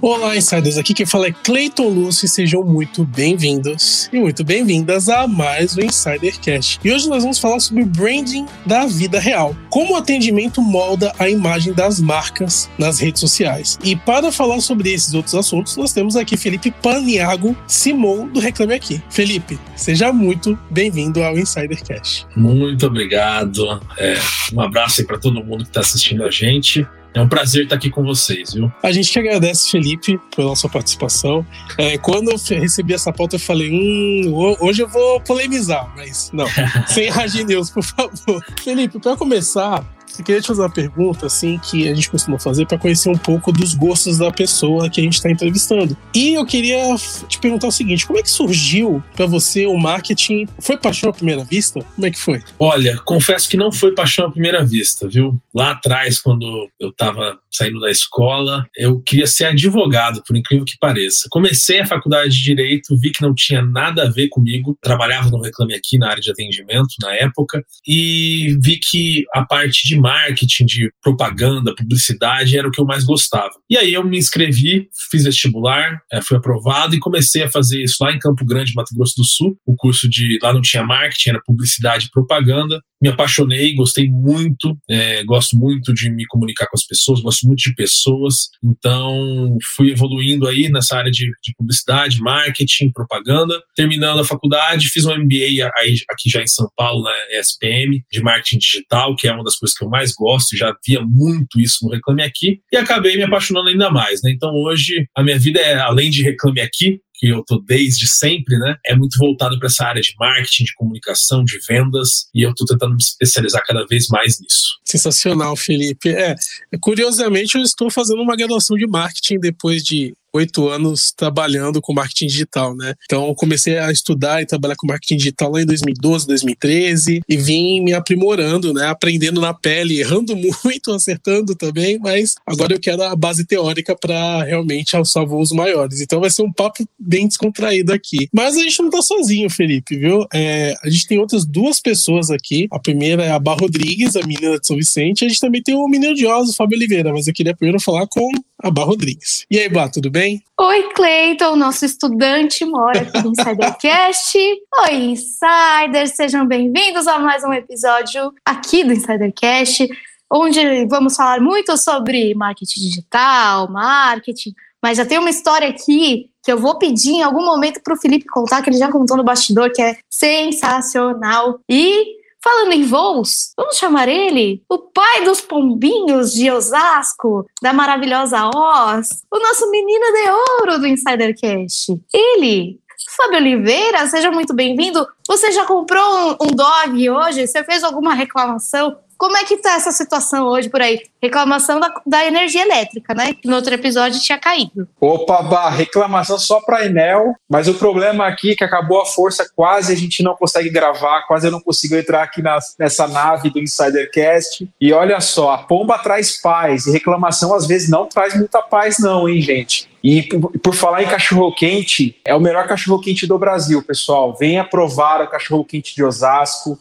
Olá, insiders! Aqui quem fala é Cleiton Lúcio e sejam muito bem-vindos e muito bem-vindas a mais um Insidercast. E hoje nós vamos falar sobre branding da vida real, como o atendimento molda a imagem das marcas nas redes sociais. E para falar sobre esses outros assuntos, nós temos aqui Felipe Paniago Simon do Reclame Aqui. Felipe, seja muito bem-vindo ao Insidercast. Muito obrigado. É, um abraço aí para todo mundo que está assistindo a gente. É um prazer estar aqui com vocês, viu? A gente que agradece, Felipe, pela sua participação. É, quando eu recebi essa pauta, eu falei: hum, hoje eu vou polemizar, mas não, sem hard news, por favor. Felipe, para começar, eu queria te fazer uma pergunta, assim, que a gente costuma fazer para conhecer um pouco dos gostos da pessoa que a gente está entrevistando. E eu queria te perguntar o seguinte: como é que surgiu para você o marketing? Foi paixão à primeira vista? Como é que foi? Olha, confesso que não foi paixão à primeira vista, viu? Lá atrás, quando eu estava saindo da escola, eu queria ser advogado, por incrível que pareça. Comecei a faculdade de Direito, vi que não tinha nada a ver comigo, trabalhava no Reclame Aqui na área de atendimento na época, e vi que a parte de marketing, de propaganda, publicidade, era o que eu mais gostava. E aí eu me inscrevi, fiz vestibular, eh, fui aprovado e comecei a fazer isso lá em Campo Grande, Mato Grosso do Sul. O curso de lá não tinha marketing, era publicidade e propaganda. Me apaixonei, gostei muito, é, gosto muito de me comunicar com as pessoas, gosto muito de pessoas. Então fui evoluindo aí nessa área de, de publicidade, marketing, propaganda. Terminando a faculdade, fiz um MBA aí, aqui já em São Paulo, na SPM, de marketing digital, que é uma das coisas que eu mais mais gosto, já via muito isso no Reclame Aqui, e acabei me apaixonando ainda mais, né? Então hoje a minha vida é, além de Reclame Aqui, que eu tô desde sempre, né? É muito voltado para essa área de marketing, de comunicação, de vendas, e eu tô tentando me especializar cada vez mais nisso. Sensacional, Felipe. É, curiosamente eu estou fazendo uma graduação de marketing depois de oito anos trabalhando com marketing digital, né? Então comecei a estudar e trabalhar com marketing digital lá em 2012, 2013 e vim me aprimorando, né? Aprendendo na pele, errando muito, acertando também, mas agora eu quero a base teórica para realmente alçar voos maiores. Então vai ser um papo bem descontraído aqui. Mas a gente não tá sozinho, Felipe, viu? É, a gente tem outras duas pessoas aqui. A primeira é a Bar Rodrigues, a menina de São Vicente. A gente também tem o menino de Oz, o Fábio Oliveira, mas eu queria primeiro falar com a Bar Rodrigues. E aí, Bá, tudo bem? Oi, Cleiton, nosso estudante mora aqui no Insidercast. Oi, Insiders, sejam bem-vindos a mais um episódio aqui do Insidercast, onde vamos falar muito sobre marketing digital, marketing, mas já tem uma história aqui que eu vou pedir em algum momento para o Felipe contar, que ele já contou no bastidor, que é sensacional. E Falando em voos, vamos chamar ele o pai dos pombinhos de Osasco, da maravilhosa Oz, o nosso menino de ouro do Insidercast. Ele, Fábio Oliveira, seja muito bem-vindo. Você já comprou um, um dog hoje? Você fez alguma reclamação? Como é que tá essa situação hoje por aí? Reclamação da, da energia elétrica, né? Que no outro episódio tinha caído. Opa, bah, reclamação só para Enel, mas o problema aqui é que acabou a força, quase a gente não consegue gravar, quase eu não consigo entrar aqui nessa nave do Insidercast. E olha só, a pomba traz paz, e reclamação às vezes não traz muita paz não, hein, gente? E por, por falar em cachorro-quente, é o melhor cachorro-quente do Brasil, pessoal. Venha provar o cachorro-quente de Osasco.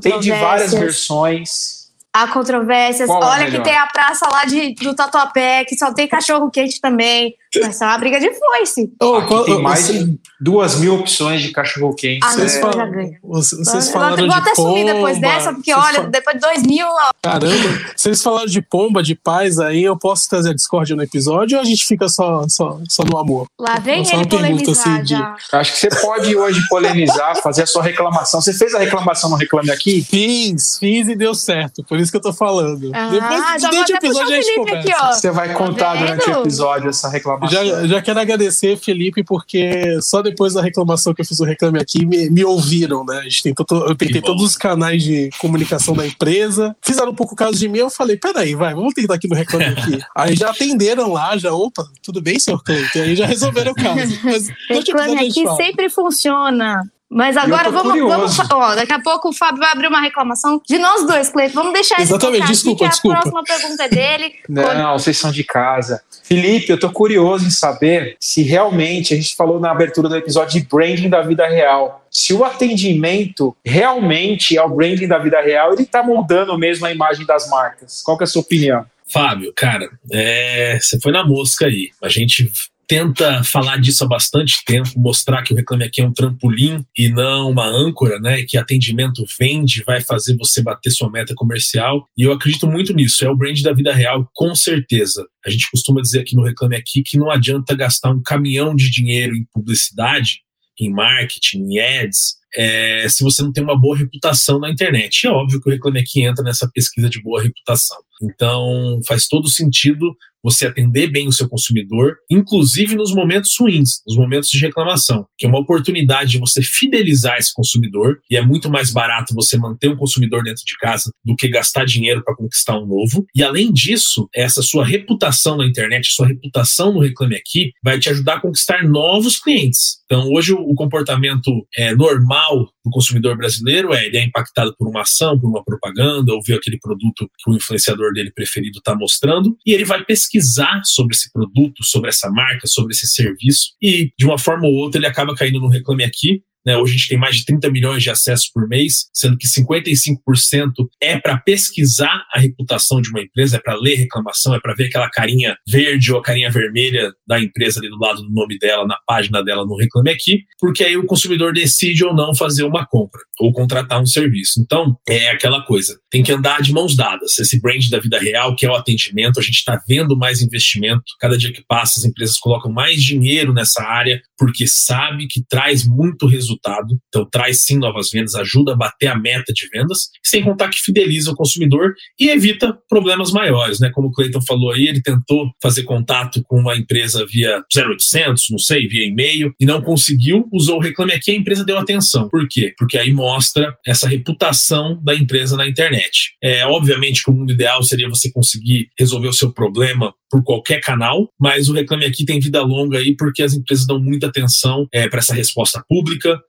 Tem de várias versões. Há controvérsias. Qual Olha que tem a praça lá de, do Tatuapé, que só tem cachorro quente também. Vai ser uma briga de foice. Oh, Aqui tem mais de duas mil opções de cachorro quente. Ah, vocês, falam, já ganha. vocês falaram eu vou até pomba, sumir depois dessa, porque olha, falam... depois de dois mil. Ó. Caramba, vocês falaram de pomba, de paz aí, eu posso trazer a discórdia no episódio ou a gente fica só, só, só no amor? Lá vem ele polemizar assim, de... Acho que você pode hoje polemizar, fazer a sua reclamação. Você fez a reclamação no Reclame Aqui? Fiz, fiz e deu certo, por isso que eu tô falando. Ah, depois, já durante o episódio a gente conversa. Aqui, você vai contar tá durante o episódio essa reclamação. Já, já quero agradecer, Felipe, porque só depois da reclamação que eu fiz o Reclame Aqui, me, me ouviram, né? A gente tentou, eu tentei todos os canais de comunicação da empresa, fizeram um pouco caso de mim, eu falei, peraí, vai, vamos tentar aqui no Reclame Aqui. aí já atenderam lá, já, opa, tudo bem, senhor Cleiton? Aí já resolveram o caso. Mas, Reclame Aqui sempre funciona. Mas agora vamos, vamos. Ó, daqui a pouco o Fábio vai abrir uma reclamação de nós dois, Cleiton. Vamos deixar ele Exatamente, desculpa, aqui, desculpa. a próxima pergunta é dele. Não, Quando... vocês são de casa. Felipe, eu tô curioso em saber se realmente, a gente falou na abertura do episódio de branding da vida real, se o atendimento realmente é o branding da vida real, ele tá moldando mesmo a imagem das marcas. Qual que é a sua opinião? Fábio, cara, é, você foi na mosca aí. A gente tenta falar disso há bastante tempo, mostrar que o Reclame Aqui é um trampolim e não uma âncora, né? Que atendimento vende, vai fazer você bater sua meta comercial. E eu acredito muito nisso. É o brand da vida real, com certeza. A gente costuma dizer aqui no Reclame Aqui que não adianta gastar um caminhão de dinheiro em publicidade, em marketing, em ads, é, se você não tem uma boa reputação na internet. É óbvio que o Reclame Aqui entra nessa pesquisa de boa reputação. Então, faz todo sentido você atender bem o seu consumidor, inclusive nos momentos ruins, nos momentos de reclamação, que é uma oportunidade de você fidelizar esse consumidor, e é muito mais barato você manter um consumidor dentro de casa do que gastar dinheiro para conquistar um novo. E além disso, essa sua reputação na internet, sua reputação no Reclame Aqui, vai te ajudar a conquistar novos clientes. Então, hoje, o comportamento é, normal do consumidor brasileiro é ele é impactado por uma ação, por uma propaganda, ou vê aquele produto que o influenciador dele preferido está mostrando, e ele vai pesquisar sobre esse produto, sobre essa marca, sobre esse serviço, e de uma forma ou outra ele acaba caindo no Reclame Aqui, né? Hoje a gente tem mais de 30 milhões de acessos por mês, sendo que 55% é para pesquisar a reputação de uma empresa, é para ler reclamação, é para ver aquela carinha verde ou a carinha vermelha da empresa ali do lado do nome dela, na página dela no Reclame Aqui, porque aí o consumidor decide ou não fazer uma compra ou contratar um serviço. Então, é aquela coisa, tem que andar de mãos dadas. Esse brand da vida real, que é o atendimento, a gente está vendo mais investimento. Cada dia que passa, as empresas colocam mais dinheiro nessa área, porque sabe que traz muito resultado resultado, então traz sim novas vendas, ajuda a bater a meta de vendas, sem contar que fideliza o consumidor e evita problemas maiores, né? Como o Cleiton falou aí, ele tentou fazer contato com uma empresa via 0800, não sei, via e-mail, e não conseguiu, usou o Reclame Aqui, a empresa deu atenção. Por quê? Porque aí mostra essa reputação da empresa na internet. É, obviamente que o mundo ideal seria você conseguir resolver o seu problema por qualquer canal, mas o Reclame Aqui tem vida longa aí porque as empresas dão muita atenção é, para essa resposta pública,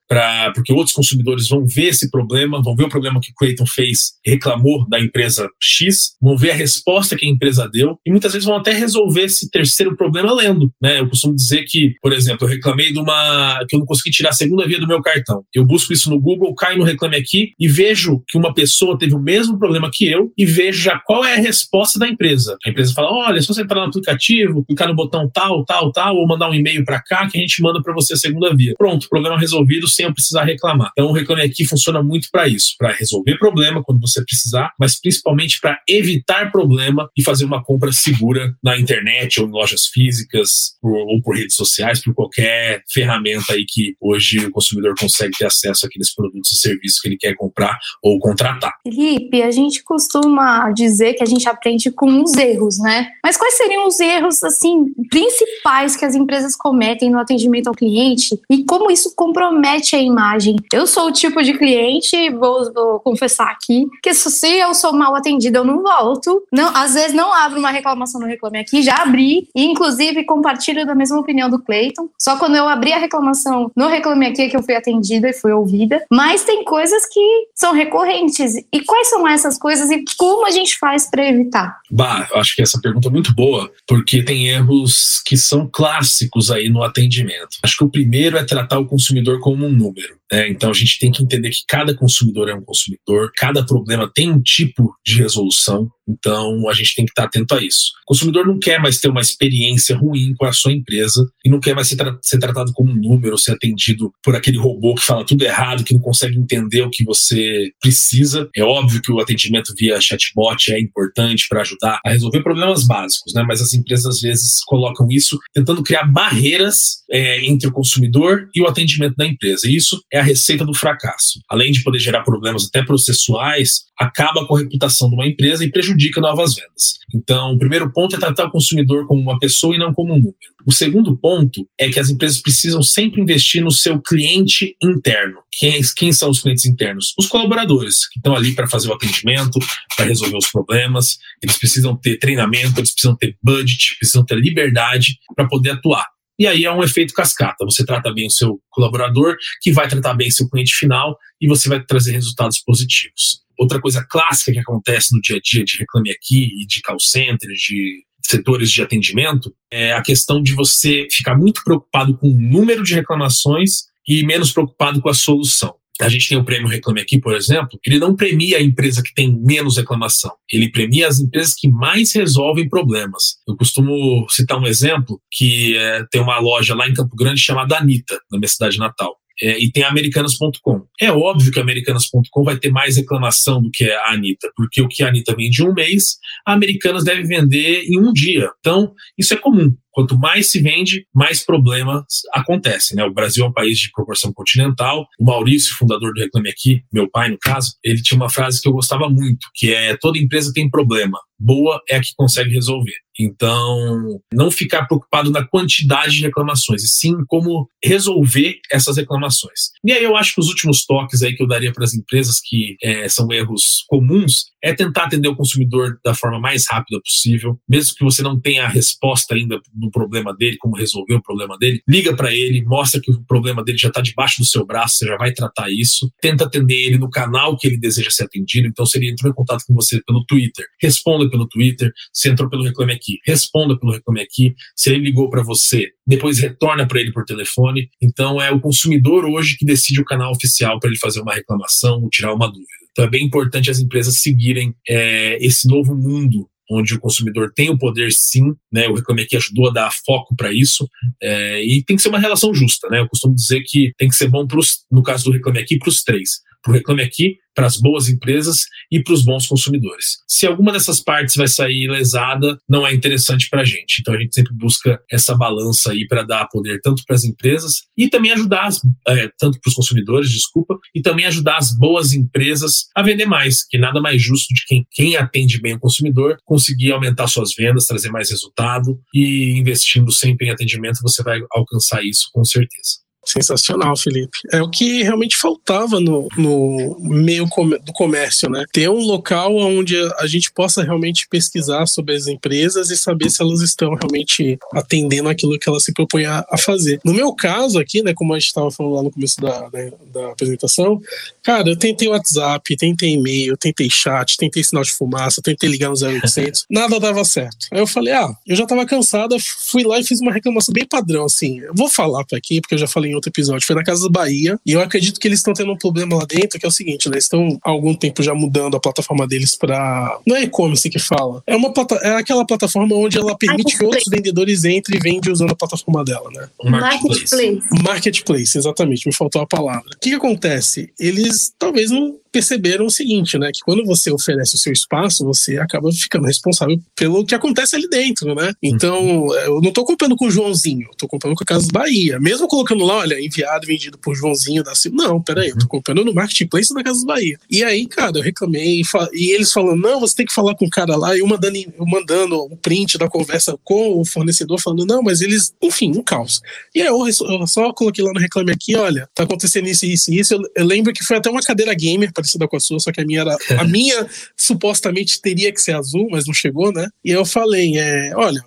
porque outros consumidores vão ver esse problema, vão ver o problema que o Clayton fez, reclamou da empresa X, vão ver a resposta que a empresa deu e muitas vezes vão até resolver esse terceiro problema lendo. Né? Eu costumo dizer que, por exemplo, eu reclamei de uma que eu não consegui tirar a segunda via do meu cartão. Eu busco isso no Google, caio no Reclame Aqui e vejo que uma pessoa teve o mesmo problema que eu e vejo já qual é a resposta da empresa. A empresa fala: olha, se você entrar no aplicativo, clicar no botão tal, tal, tal, ou mandar um e-mail para cá que a gente manda para você a segunda via. Pronto, problema resolvido sem eu precisar reclamar. Então, o Reclame Aqui funciona muito para isso, para resolver problema quando você precisar, mas principalmente para evitar problema e fazer uma compra segura na internet ou em lojas físicas ou por redes sociais, por qualquer ferramenta aí que hoje o consumidor consegue ter acesso àqueles produtos e serviços que ele quer comprar ou contratar. Felipe, a gente costuma dizer que a gente aprende com os erros, né? Mas quais seriam os erros assim principais que as empresas cometem no atendimento ao cliente e como isso compromete a imagem? Eu sou o tipo de cliente, vou, vou confessar aqui, que se eu sou mal atendida, eu não volto. Não, às vezes não abro uma reclamação no Reclame Aqui, já abri, e inclusive compartilho da mesma opinião do Cleiton. Só quando eu abri a reclamação no Reclame Aqui é que eu fui atendida e fui ouvida. Mas tem coisas que são recorrentes. E quais são essas coisas e como a gente faz para evitar? Bah, eu acho que essa pergunta é muito boa, porque tem erros que são clássicos aí no atendimento. Acho que o primeiro é tratar o consumidor como um número. Né? Então a gente tem que entender que cada consumidor é um consumidor, cada problema tem um tipo de resolução. Então a gente tem que estar atento a isso. O consumidor não quer mais ter uma experiência ruim com a sua empresa e não quer mais ser, tra ser tratado como um número, ser atendido por aquele robô que fala tudo errado, que não consegue entender o que você precisa. É óbvio que o atendimento via chatbot é importante para ajudar a resolver problemas básicos, né? mas as empresas às vezes colocam isso tentando criar barreiras é, entre o consumidor e o atendimento da empresa. E isso é a receita do fracasso. Além de poder gerar problemas até processuais, acaba com a reputação de uma empresa e prejudica novas vendas. Então, o primeiro ponto é tratar o consumidor como uma pessoa e não como um número. O segundo ponto é que as empresas precisam sempre investir no seu cliente interno. Quem, quem são os clientes internos? Os colaboradores, que estão ali para fazer o atendimento, para resolver os problemas. Eles precisam ter treinamento, eles precisam ter budget, precisam ter liberdade para poder atuar. E aí é um efeito cascata. Você trata bem o seu colaborador, que vai tratar bem seu cliente final e você vai trazer resultados positivos. Outra coisa clássica que acontece no dia a dia de Reclame Aqui e de call centers, de setores de atendimento, é a questão de você ficar muito preocupado com o número de reclamações e menos preocupado com a solução. A gente tem o prêmio Reclame Aqui, por exemplo, ele não premia a empresa que tem menos reclamação, ele premia as empresas que mais resolvem problemas. Eu costumo citar um exemplo que é, tem uma loja lá em Campo Grande chamada Anitta, na minha cidade natal. É, e tem americanas.com. É óbvio que americanas.com vai ter mais reclamação do que a Anitta, porque o que a Anitta vende em um mês, a Americanas deve vender em um dia. Então, isso é comum. Quanto mais se vende, mais problemas acontecem. Né? O Brasil é um país de proporção continental. O Maurício, fundador do Reclame Aqui, meu pai no caso, ele tinha uma frase que eu gostava muito, que é toda empresa tem problema, boa é a que consegue resolver. Então, não ficar preocupado na quantidade de reclamações, e sim como resolver essas reclamações. E aí eu acho que os últimos toques aí que eu daria para as empresas que é, são erros comuns é tentar atender o consumidor da forma mais rápida possível, mesmo que você não tenha a resposta ainda no problema dele, como resolver o problema dele, liga para ele, mostra que o problema dele já está debaixo do seu braço, você já vai tratar isso, tenta atender ele no canal que ele deseja ser atendido. Então, se ele entrou em contato com você pelo Twitter, responda pelo Twitter. Se entrou pelo Reclame Aqui, responda pelo Reclame Aqui. Se ele ligou para você, depois retorna para ele por telefone. Então, é o consumidor hoje que decide o canal oficial para ele fazer uma reclamação ou tirar uma dúvida. Então, é bem importante as empresas seguirem é, esse novo mundo onde o consumidor tem o poder sim, né? O Reclame Aqui ajudou a dar foco para isso, é, e tem que ser uma relação justa, né? Eu costumo dizer que tem que ser bom pros, no caso do Reclame Aqui, para os três para o Reclame Aqui, para as boas empresas e para os bons consumidores. Se alguma dessas partes vai sair lesada, não é interessante para a gente. Então a gente sempre busca essa balança aí para dar poder tanto para as empresas e também ajudar, as, é, tanto para os consumidores, desculpa, e também ajudar as boas empresas a vender mais, que nada mais justo de quem, quem atende bem o consumidor conseguir aumentar suas vendas, trazer mais resultado e investindo sempre em atendimento você vai alcançar isso com certeza. Sensacional, Felipe. É o que realmente faltava no, no meio do comércio, né? Ter um local onde a gente possa realmente pesquisar sobre as empresas e saber se elas estão realmente atendendo aquilo que elas se propõem a, fazer. No meu caso aqui, né, como a gente estava falando lá no começo da, né, da apresentação, cara, eu tentei WhatsApp, tentei e-mail, tentei chat, tentei sinal de fumaça, tentei ligar no 0800, nada dava certo. Aí eu falei, ah, eu já estava cansada, fui lá e fiz uma reclamação bem padrão, assim. Eu vou falar para aqui, porque eu já falei em outro episódio, foi na Casa Bahia, e eu acredito que eles estão tendo um problema lá dentro, que é o seguinte, né, eles estão há algum tempo já mudando a plataforma deles para Não é e-commerce que fala, é, uma plata... é aquela plataforma onde ela permite que outros vendedores entrem e vendem usando a plataforma dela, né? Marketplace. Marketplace, exatamente, me faltou a palavra. O que, que acontece? Eles talvez não perceberam o seguinte, né? Que quando você oferece o seu espaço, você acaba ficando responsável pelo que acontece ali dentro, né? Então, eu não tô comprando com o Joãozinho, eu tô comprando com a Casa Bahia. Mesmo colocando lá, olha, enviado, vendido por Joãozinho da Silva. Não, peraí, eu tô comprando no Marketplace da Casa Bahia. E aí, cara, eu reclamei e eles falando, não, você tem que falar com o cara lá, e eu mandando, eu mandando o print da conversa com o fornecedor, falando, não, mas eles, enfim, um caos. E aí eu, eu só coloquei lá no Reclame Aqui, olha, tá acontecendo isso, isso e isso. Eu, eu lembro que foi até uma cadeira gamer, parecida com a sua, só que a minha era. A minha supostamente teria que ser azul, mas não chegou, né? E eu falei, é, olha,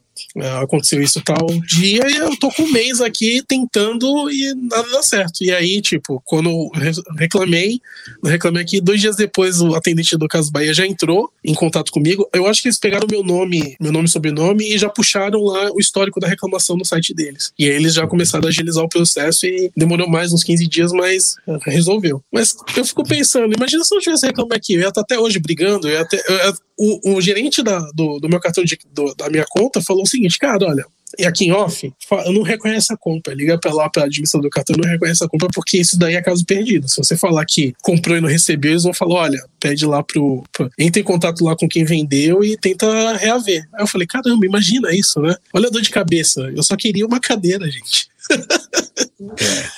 aconteceu isso tal dia e eu tô com um mês aqui tentando e nada dá certo. E aí, tipo, quando eu reclamei, reclamei aqui, dois dias depois o atendente do Caso Bahia já entrou em contato comigo. Eu acho que eles pegaram meu nome, meu nome e sobrenome e já puxaram lá o histórico da reclamação no site deles. E aí eles já começaram a agilizar o processo e demorou mais uns 15 dias, mas resolveu. Mas eu fico pensando, imagina se eu tivesse reclamado aqui, eu ia estar até hoje brigando, eu ia até, eu ia, o, o, gerente da, do, do meu cartão de, do, da minha conta falou o seguinte, cara, olha, e aqui em off, eu não reconheço a compra. Liga pra lá pra admissão do cartão, não reconhece a compra, porque isso daí é caso perdido. Se você falar que comprou e não recebeu, eles vão falar: olha, pede lá pro. pro entra em contato lá com quem vendeu e tenta reaver. Aí eu falei: caramba, imagina isso, né? Olha a dor de cabeça. Eu só queria uma cadeira, gente.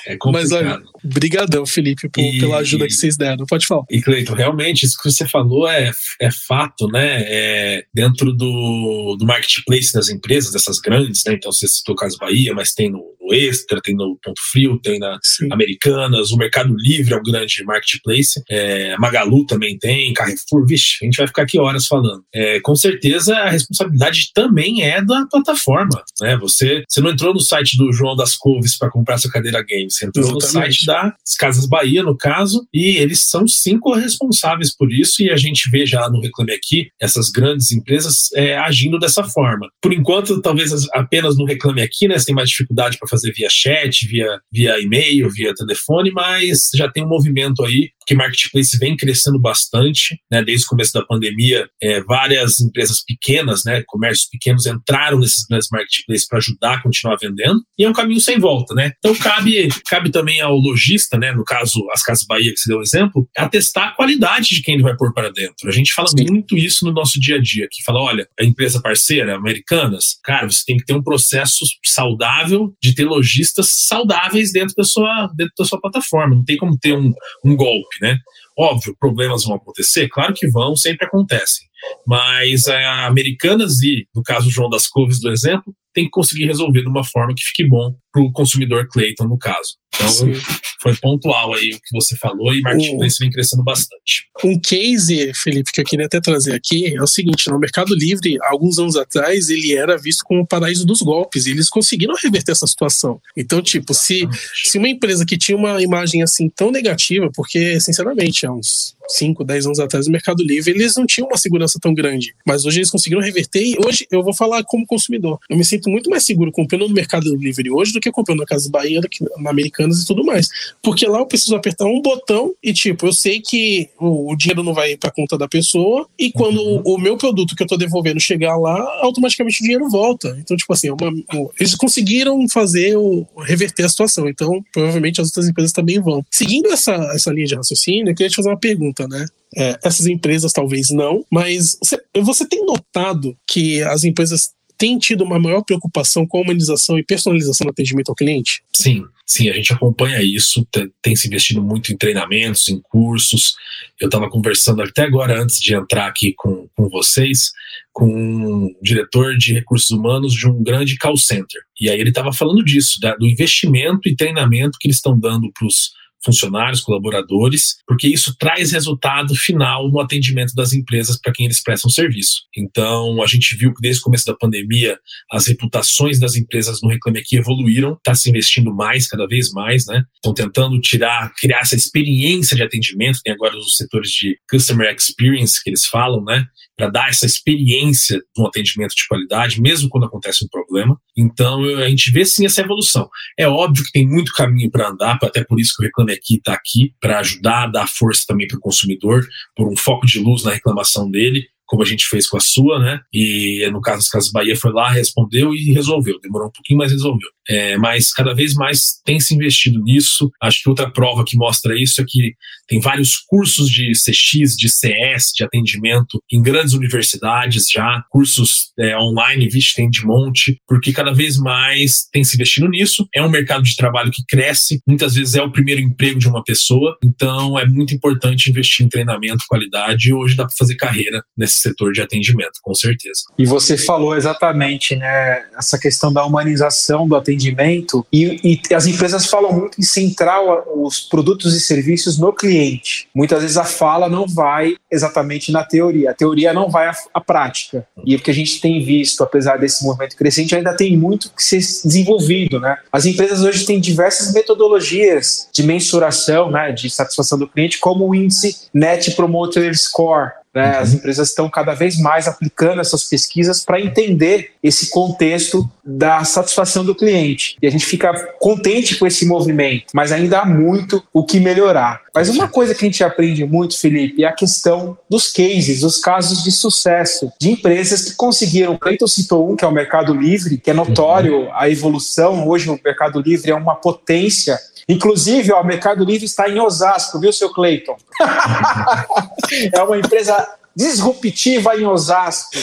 É, é complicado. Mas olha, brigadão, Felipe, por, e, pela ajuda que vocês deram. Pode falar. E, Cleiton, realmente, isso que você falou é, é fato, né? É, dentro do, do marketplace das empresas, dessas grandes, né? Então, você citou Caso Bahia, mas tem no, no Extra, tem no Ponto Frio, tem na Sim. Americanas, o Mercado Livre é um grande marketplace, é, Magalu também tem, Carrefour, vixe, a gente vai ficar aqui horas falando. É, com certeza, a responsabilidade também é da plataforma, né? Você, você não entrou no site do João das Couves para comprar sua cadeira game, você entrou Exatamente. no site das Casas Bahia, no caso, e eles são cinco responsáveis por isso, e a gente vê já no Reclame Aqui essas grandes empresas é, agindo dessa forma. Por enquanto, talvez apenas no Reclame Aqui, né, você tem mais dificuldade para fazer fazer via chat, via, via e-mail, via telefone, mas já tem um movimento aí que marketplace vem crescendo bastante, né? Desde o começo da pandemia, é, várias empresas pequenas, né? Comércios pequenos entraram nesses grandes marketplaces para ajudar a continuar vendendo. E é um caminho sem volta, né? Então cabe, cabe também ao lojista, né? No caso, as Casas Bahia, que você deu o exemplo, atestar a qualidade de quem ele vai pôr para dentro. A gente fala Sim. muito isso no nosso dia a dia, que fala, olha, a empresa parceira, Americanas, cara, você tem que ter um processo saudável de ter lojistas saudáveis dentro da sua, dentro da sua plataforma. Não tem como ter um, um golpe né? Óbvio, problemas vão acontecer, claro que vão, sempre acontecem. Mas a Americanas e, no caso, o João das Couves, do exemplo, tem que conseguir resolver de uma forma que fique bom para o consumidor Clayton, no caso. Então, Sim. foi pontual aí o que você falou e marketplace um, vem crescendo bastante. Um case, Felipe, que eu queria até trazer aqui é o seguinte: no Mercado Livre, alguns anos atrás, ele era visto como o paraíso dos golpes e eles conseguiram reverter essa situação. Então, tipo, se, se uma empresa que tinha uma imagem assim tão negativa, porque, sinceramente, há uns 5, 10 anos atrás, no Mercado Livre, eles não tinham uma segurança tão grande. Mas hoje eles conseguiram reverter e hoje eu vou falar como consumidor. Eu me sinto muito mais seguro comprando no Mercado Livre hoje do que comprando na Casa Bahia, na Americanas e tudo mais. Porque lá eu preciso apertar um botão e, tipo, eu sei que o, o dinheiro não vai para conta da pessoa e quando uhum. o, o, meu produto que eu tô devolvendo chegar lá, automaticamente o dinheiro volta. Então, tipo assim, é uma, eles conseguiram fazer o, reverter a situação. Então, provavelmente as outras empresas também vão. Seguindo essa, essa linha de raciocínio, eu queria te fazer uma pergunta, né? É, essas empresas talvez não, mas você, você tem notado que as empresas tem tido uma maior preocupação com a humanização e personalização do atendimento ao cliente? Sim, sim, a gente acompanha isso, tem, se investido muito em treinamentos, em cursos. Eu estava conversando até agora, antes de entrar aqui com, com vocês, com um diretor de recursos humanos de um grande call center. E aí ele estava falando disso, da, do investimento e treinamento que eles estão dando para os funcionários, colaboradores, porque isso traz resultado final no atendimento das empresas para quem eles prestam serviço. Então, a gente viu que desde o começo da pandemia, as reputações das empresas no Reclame Aqui evoluíram, está se investindo mais, cada vez mais, né? Estão tentando tirar, criar essa experiência de atendimento, tem agora os setores de Customer Experience que eles falam, né? Para dar essa experiência de um atendimento de qualidade, mesmo quando acontece um problema. Então, a gente vê sim essa evolução. É óbvio que tem muito caminho para andar, até por isso que o Reclame aqui está aqui para ajudar a dar força também para o consumidor, por um foco de luz na reclamação dele como a gente fez com a sua, né? E no caso das Casas Bahia foi lá, respondeu e resolveu. Demorou um pouquinho, mas resolveu. É, mas cada vez mais tem se investido nisso. Acho que outra prova que mostra isso é que tem vários cursos de CX, de CS, de atendimento em grandes universidades já, cursos é, online, vixe, tem de monte, porque cada vez mais tem se investido nisso. É um mercado de trabalho que cresce, muitas vezes é o primeiro emprego de uma pessoa, então é muito importante investir em treinamento, qualidade, e hoje dá para fazer carreira nesse setor de atendimento, com certeza. E você falou exatamente, né, essa questão da humanização do atendimento e, e as empresas falam muito em centrar os produtos e serviços no cliente. Muitas vezes a fala não vai exatamente na teoria, a teoria não vai à, à prática. E o que a gente tem visto, apesar desse movimento crescente, ainda tem muito que ser desenvolvido, né? As empresas hoje têm diversas metodologias de mensuração, né, de satisfação do cliente, como o índice Net Promoter Score, né? Uhum. As empresas estão cada vez mais aplicando essas pesquisas para entender esse contexto da satisfação do cliente. E a gente fica contente com esse movimento, mas ainda há muito o que melhorar. Mas uma coisa que a gente aprende muito, Felipe, é a questão dos cases, os casos de sucesso de empresas que conseguiram. O Cleiton citou um, que é o Mercado Livre, que é notório uhum. a evolução. Hoje o Mercado Livre é uma potência Inclusive, ó, o Mercado Livre está em Osasco, viu, seu Cleiton? é uma empresa disruptiva em Osasco.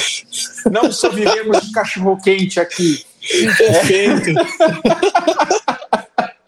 Não só vivemos de cachorro quente aqui. Perfeito.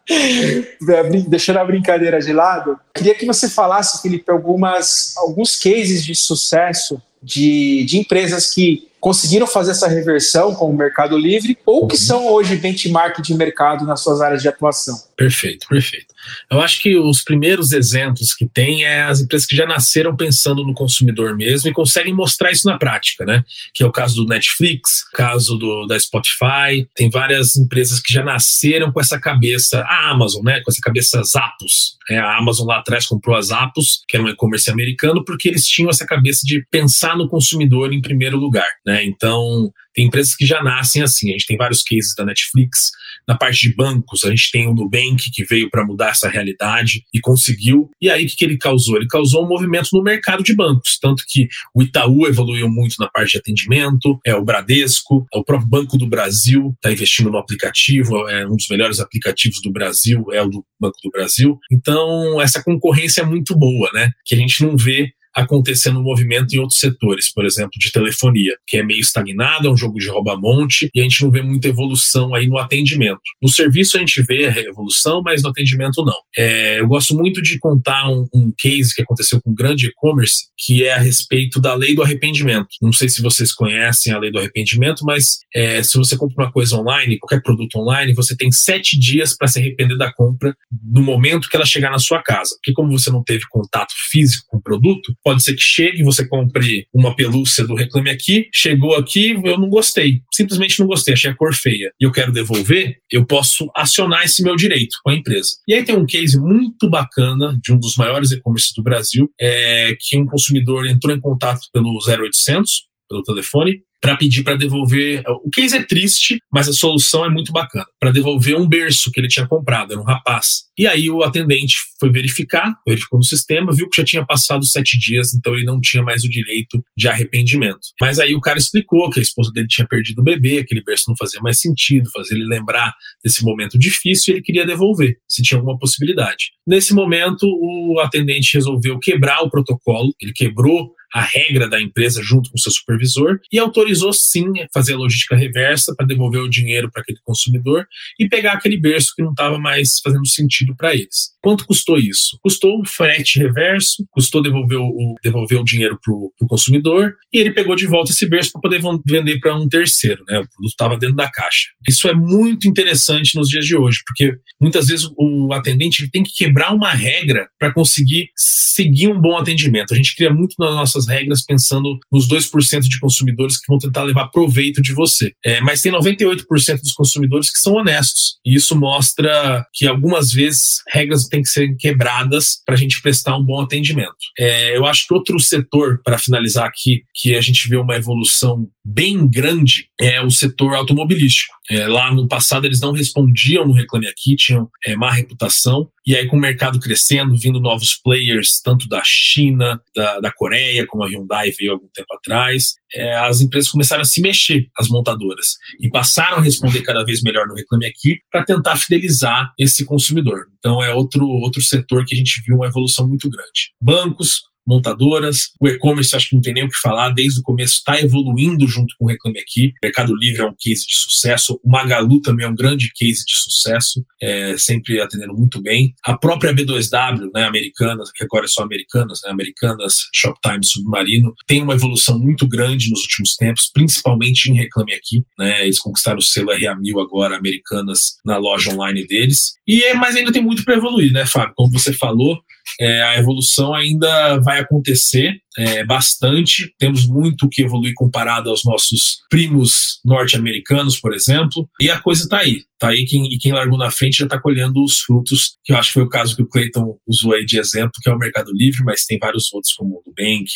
É, deixando a brincadeira de lado, queria que você falasse, Felipe, algumas, alguns cases de sucesso de, de empresas que conseguiram fazer essa reversão com o Mercado Livre ou que uhum. são hoje benchmark de mercado nas suas áreas de atuação. Perfeito, perfeito. Eu acho que os primeiros exemplos que tem é as empresas que já nasceram pensando no consumidor mesmo e conseguem mostrar isso na prática, né? Que é o caso do Netflix, caso do, da Spotify. Tem várias empresas que já nasceram com essa cabeça, a Amazon, né? Com essa cabeça Zappos. É, a Amazon lá atrás comprou a Zappos, que era um e-commerce americano, porque eles tinham essa cabeça de pensar no consumidor em primeiro lugar, né? Então, Tem empresas que já nascem assim. A gente tem vários cases da Netflix. Na parte de bancos, a gente tem o Nubank, que veio para mudar essa realidade e conseguiu. E aí, o que, ele causou? Ele causou um movimento no mercado de bancos. Tanto que o Itaú evoluiu muito na parte de atendimento, é o Bradesco, o próprio Banco do Brasil está investindo no aplicativo, é um dos melhores aplicativos do Brasil, é o do Banco do Brasil. Então, essa concorrência é muito boa, né? Que a gente não vê acontecendo um movimento em outros setores, por exemplo, de telefonia, que é meio estagnado, é um jogo de rouba-monte, e a gente não vê muita evolução aí no atendimento. No serviço a gente vê a evolução, mas no atendimento não. É, eu gosto muito de contar um, um case que aconteceu com um grande e-commerce, que é a respeito da lei do arrependimento. Não sei se vocês conhecem a lei do arrependimento, mas é, se você compra uma coisa online, qualquer produto online, você tem sete dias para se arrepender da compra no momento que ela chegar na sua casa. Porque como você não teve contato físico com o produto, Pode ser que chegue, você compre uma pelúcia do Reclame Aqui, chegou aqui, eu não gostei, simplesmente não gostei, achei a cor feia. E eu quero devolver, eu posso acionar esse meu direito com a empresa. E aí tem um case muito bacana de um dos maiores e-commerces do Brasil, é que um consumidor entrou em contato pelo 0800, pelo telefone, para pedir para devolver. O case é triste, mas a solução é muito bacana. Para devolver um berço que ele tinha comprado, era um rapaz. E aí o atendente foi verificar, verificou no sistema, viu que já tinha passado sete dias, então ele não tinha mais o direito de arrependimento. Mas aí o cara explicou que a esposa dele tinha perdido o bebê, aquele berço não fazia mais sentido, fazia ele lembrar desse momento difícil e ele queria devolver, se tinha alguma possibilidade. Nesse momento, o atendente resolveu quebrar o protocolo, ele quebrou a regra da empresa junto com seu supervisor e autorizou sim fazer a logística reversa para devolver o dinheiro para aquele consumidor e pegar aquele berço que não estava mais fazendo sentido para eles. Quanto custou isso? Custou o frete reverso, custou devolver o, devolver o dinheiro para o consumidor e ele pegou de volta esse berço para poder vender para um terceiro, né? O produto estava dentro da caixa. Isso é muito interessante nos dias de hoje, porque muitas vezes o atendente tem que quebrar uma regra para conseguir seguir um bom atendimento. A gente cria muito nas nossas regras pensando nos 2% de consumidores que vão tentar levar proveito de você. É, mas tem 98% dos consumidores que são honestos. E isso mostra que algumas vezes regras têm que ser quebradas para a gente prestar um bom atendimento. É, eu acho que outro setor, para finalizar aqui, que a gente vê uma evolução bem grande, é o setor automobilístico. É, lá no passado eles não respondiam no Reclame Aqui, tinham é, má reputação. E aí, com o mercado crescendo, vindo novos players, tanto da China, da, da Coreia, como a Hyundai veio algum tempo atrás, é, as empresas começaram a se mexer, as montadoras, e passaram a responder cada vez melhor no Reclame Aqui para tentar fidelizar esse consumidor. Então, é outro, outro setor que a gente viu uma evolução muito grande. Bancos, montadoras. O e-commerce, acho que não tem nem o que falar, desde o começo está evoluindo junto com o Reclame Aqui. O Mercado Livre é um case de sucesso, o Magalu também é um grande case de sucesso, é, sempre atendendo muito bem. A própria B2W, né, Americanas, que agora é só Americanas, né, Americanas, Shoptime, Submarino, tem uma evolução muito grande nos últimos tempos, principalmente em Reclame Aqui. Né, eles conquistaram o selo RA1000 agora, Americanas, na loja online deles. E, é, mas ainda tem muito para evoluir, né, Fábio? Como você falou, é, a evolução ainda vai acontecer é, bastante. Temos muito que evoluir comparado aos nossos primos norte-americanos, por exemplo. E a coisa está aí. Está aí quem, e quem largou na frente já está colhendo os frutos, que eu acho que foi o caso que o Clayton usou aí de exemplo, que é o Mercado Livre, mas tem vários outros, como o Nubank,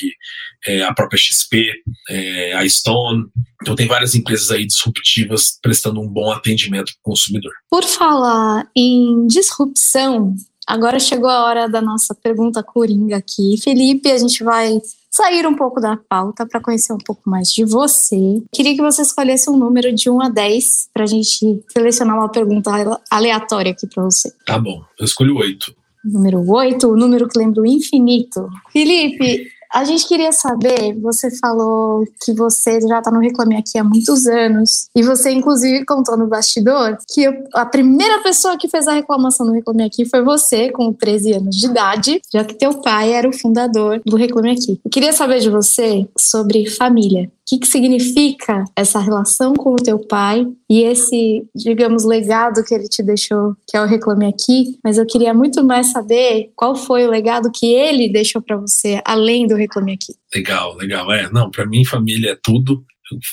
é, a própria XP, é, a Stone. Então tem várias empresas aí disruptivas prestando um bom atendimento para o consumidor. Por falar em disrupção, Agora chegou a hora da nossa pergunta coringa aqui. Felipe, a gente vai sair um pouco da pauta para conhecer um pouco mais de você. Queria que você escolhesse um número de 1 a 10 para a gente selecionar uma pergunta aleatória aqui para você. Tá bom, eu escolho 8. Número 8, o número que lembra o infinito. Felipe, a gente queria saber, você falou que você já está no Reclame Aqui há muitos anos, e você inclusive contou no bastidor que a primeira pessoa que fez a reclamação no Reclame Aqui foi você, com 13 anos de idade, já que teu pai era o fundador do Reclame Aqui. Eu queria saber de você sobre família que, que significa essa relação com o teu pai e esse, digamos, legado que ele te deixou, que é o Reclame Aqui. Mas eu queria muito mais saber qual foi o legado que ele deixou para você, além do Reclame Aqui. Legal, legal. É, não, para mim família é tudo.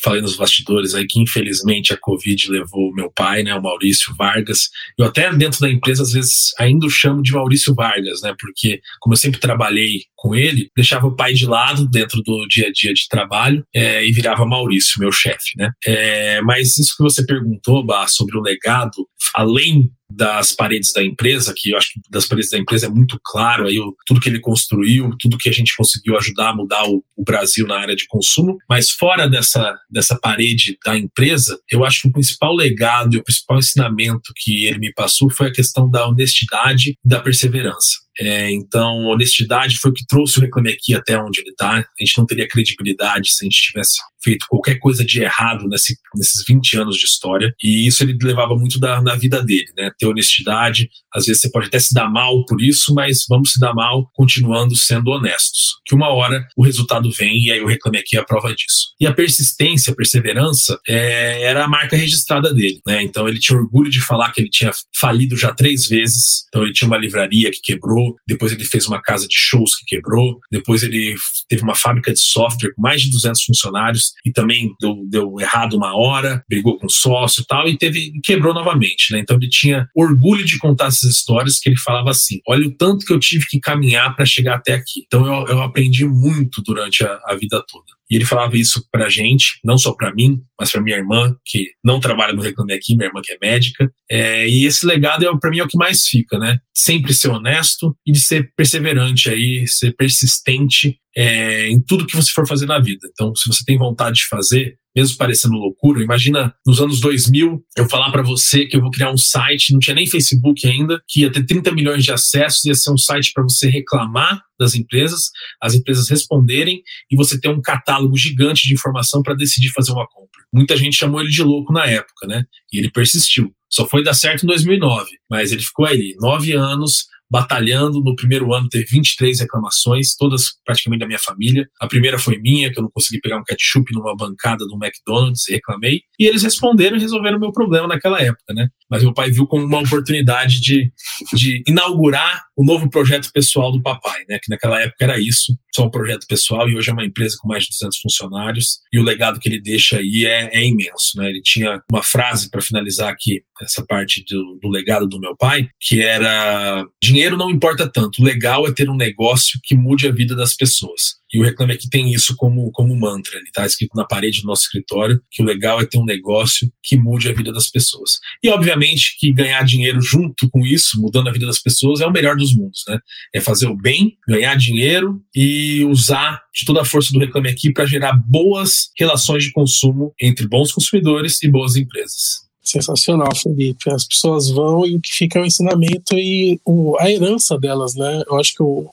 Falei nos bastidores aí que infelizmente a Covid levou meu pai, né, o Maurício Vargas. Eu até dentro da empresa às vezes ainda o chamo de Maurício Vargas, né, porque como eu sempre trabalhei com ele, deixava o pai de lado dentro do dia a dia de trabalho é, e virava Maurício, meu chefe, né. É, mas isso que você perguntou, Bah, sobre o legado, além das paredes da empresa, que eu acho que das paredes da empresa é muito claro aí tudo que ele construiu, tudo que a gente conseguiu ajudar a mudar o, o, Brasil na área de consumo, mas fora dessa, dessa parede da empresa, eu acho que o principal legado e o principal ensinamento que ele me passou foi a questão da honestidade e da perseverança. É, então, honestidade foi o que trouxe o Reclame Aqui até onde ele está. A gente não teria credibilidade se a gente tivesse feito qualquer coisa de errado nesse, nesses 20 anos de história. E isso ele levava muito da, na vida dele, né? Ter honestidade. Às vezes você pode até se dar mal por isso, mas vamos se dar mal continuando sendo honestos. Que uma hora o resultado vem e aí o Reclame Aqui é a prova disso. E a persistência, a perseverança, é, era a marca registrada dele, né? Então ele tinha orgulho de falar que ele tinha falido já três vezes. Então ele tinha uma livraria que quebrou, depois ele fez uma casa de shows que quebrou, depois ele teve uma fábrica de software com mais de 200 funcionários e também deu, deu errado uma hora, brigou com o sócio e tal, e teve, quebrou novamente, né? Então ele tinha orgulho de contar essas histórias que ele falava assim, olha o tanto que eu tive que caminhar para chegar até aqui. Então eu, eu aprendi muito durante a, a vida toda. E ele falava isso pra gente, não só para mim, mas para minha irmã, que não trabalha no Reclame Aqui, minha irmã que é médica. É, e esse legado, é, para mim, é o que mais fica, né? Sempre ser honesto e de ser perseverante aí, ser persistente é, em tudo que você for fazer na vida. Então, se você tem vontade de fazer, mesmo parecendo loucura, imagina nos anos 2000 eu falar para você que eu vou criar um site, não tinha nem Facebook ainda, que ia ter 30 milhões de acessos, ia ser um site para você reclamar das empresas, as empresas responderem e você ter um catálogo gigante de informação para decidir fazer uma compra. Muita gente chamou ele de louco na época, né? E ele persistiu. Só foi dar certo em 2009, mas ele ficou aí nove anos batalhando. No primeiro ano teve 23 reclamações, todas praticamente da minha família. A primeira foi minha, que eu não consegui pegar um ketchup numa bancada do McDonald's, reclamei. E eles responderam e resolveram o meu problema naquela época, né? Mas meu pai viu como uma oportunidade de, de inaugurar o novo projeto pessoal do papai, né? Que naquela época era isso, só um projeto pessoal, e hoje é uma empresa com mais de 200 funcionários. E o legado que ele deixa aí é, é imenso, né? Ele tinha uma frase para finalizar aqui essa parte do, do legado do meu pai, que era dinheiro não importa tanto, o legal é ter um negócio que mude a vida das pessoas. E o Reclame Aqui tem isso como, como mantra. Ele está escrito na parede do nosso escritório que o legal é ter um negócio que mude a vida das pessoas. E, obviamente, que ganhar dinheiro junto com isso, mudando a vida das pessoas, é o melhor dos mundos. Né? É fazer o bem, ganhar dinheiro e usar de toda a força do Reclame Aqui para gerar boas relações de consumo entre bons consumidores e boas empresas. Sensacional, Felipe. As pessoas vão e o que fica é o ensinamento e o, a herança delas, né? Eu acho que o,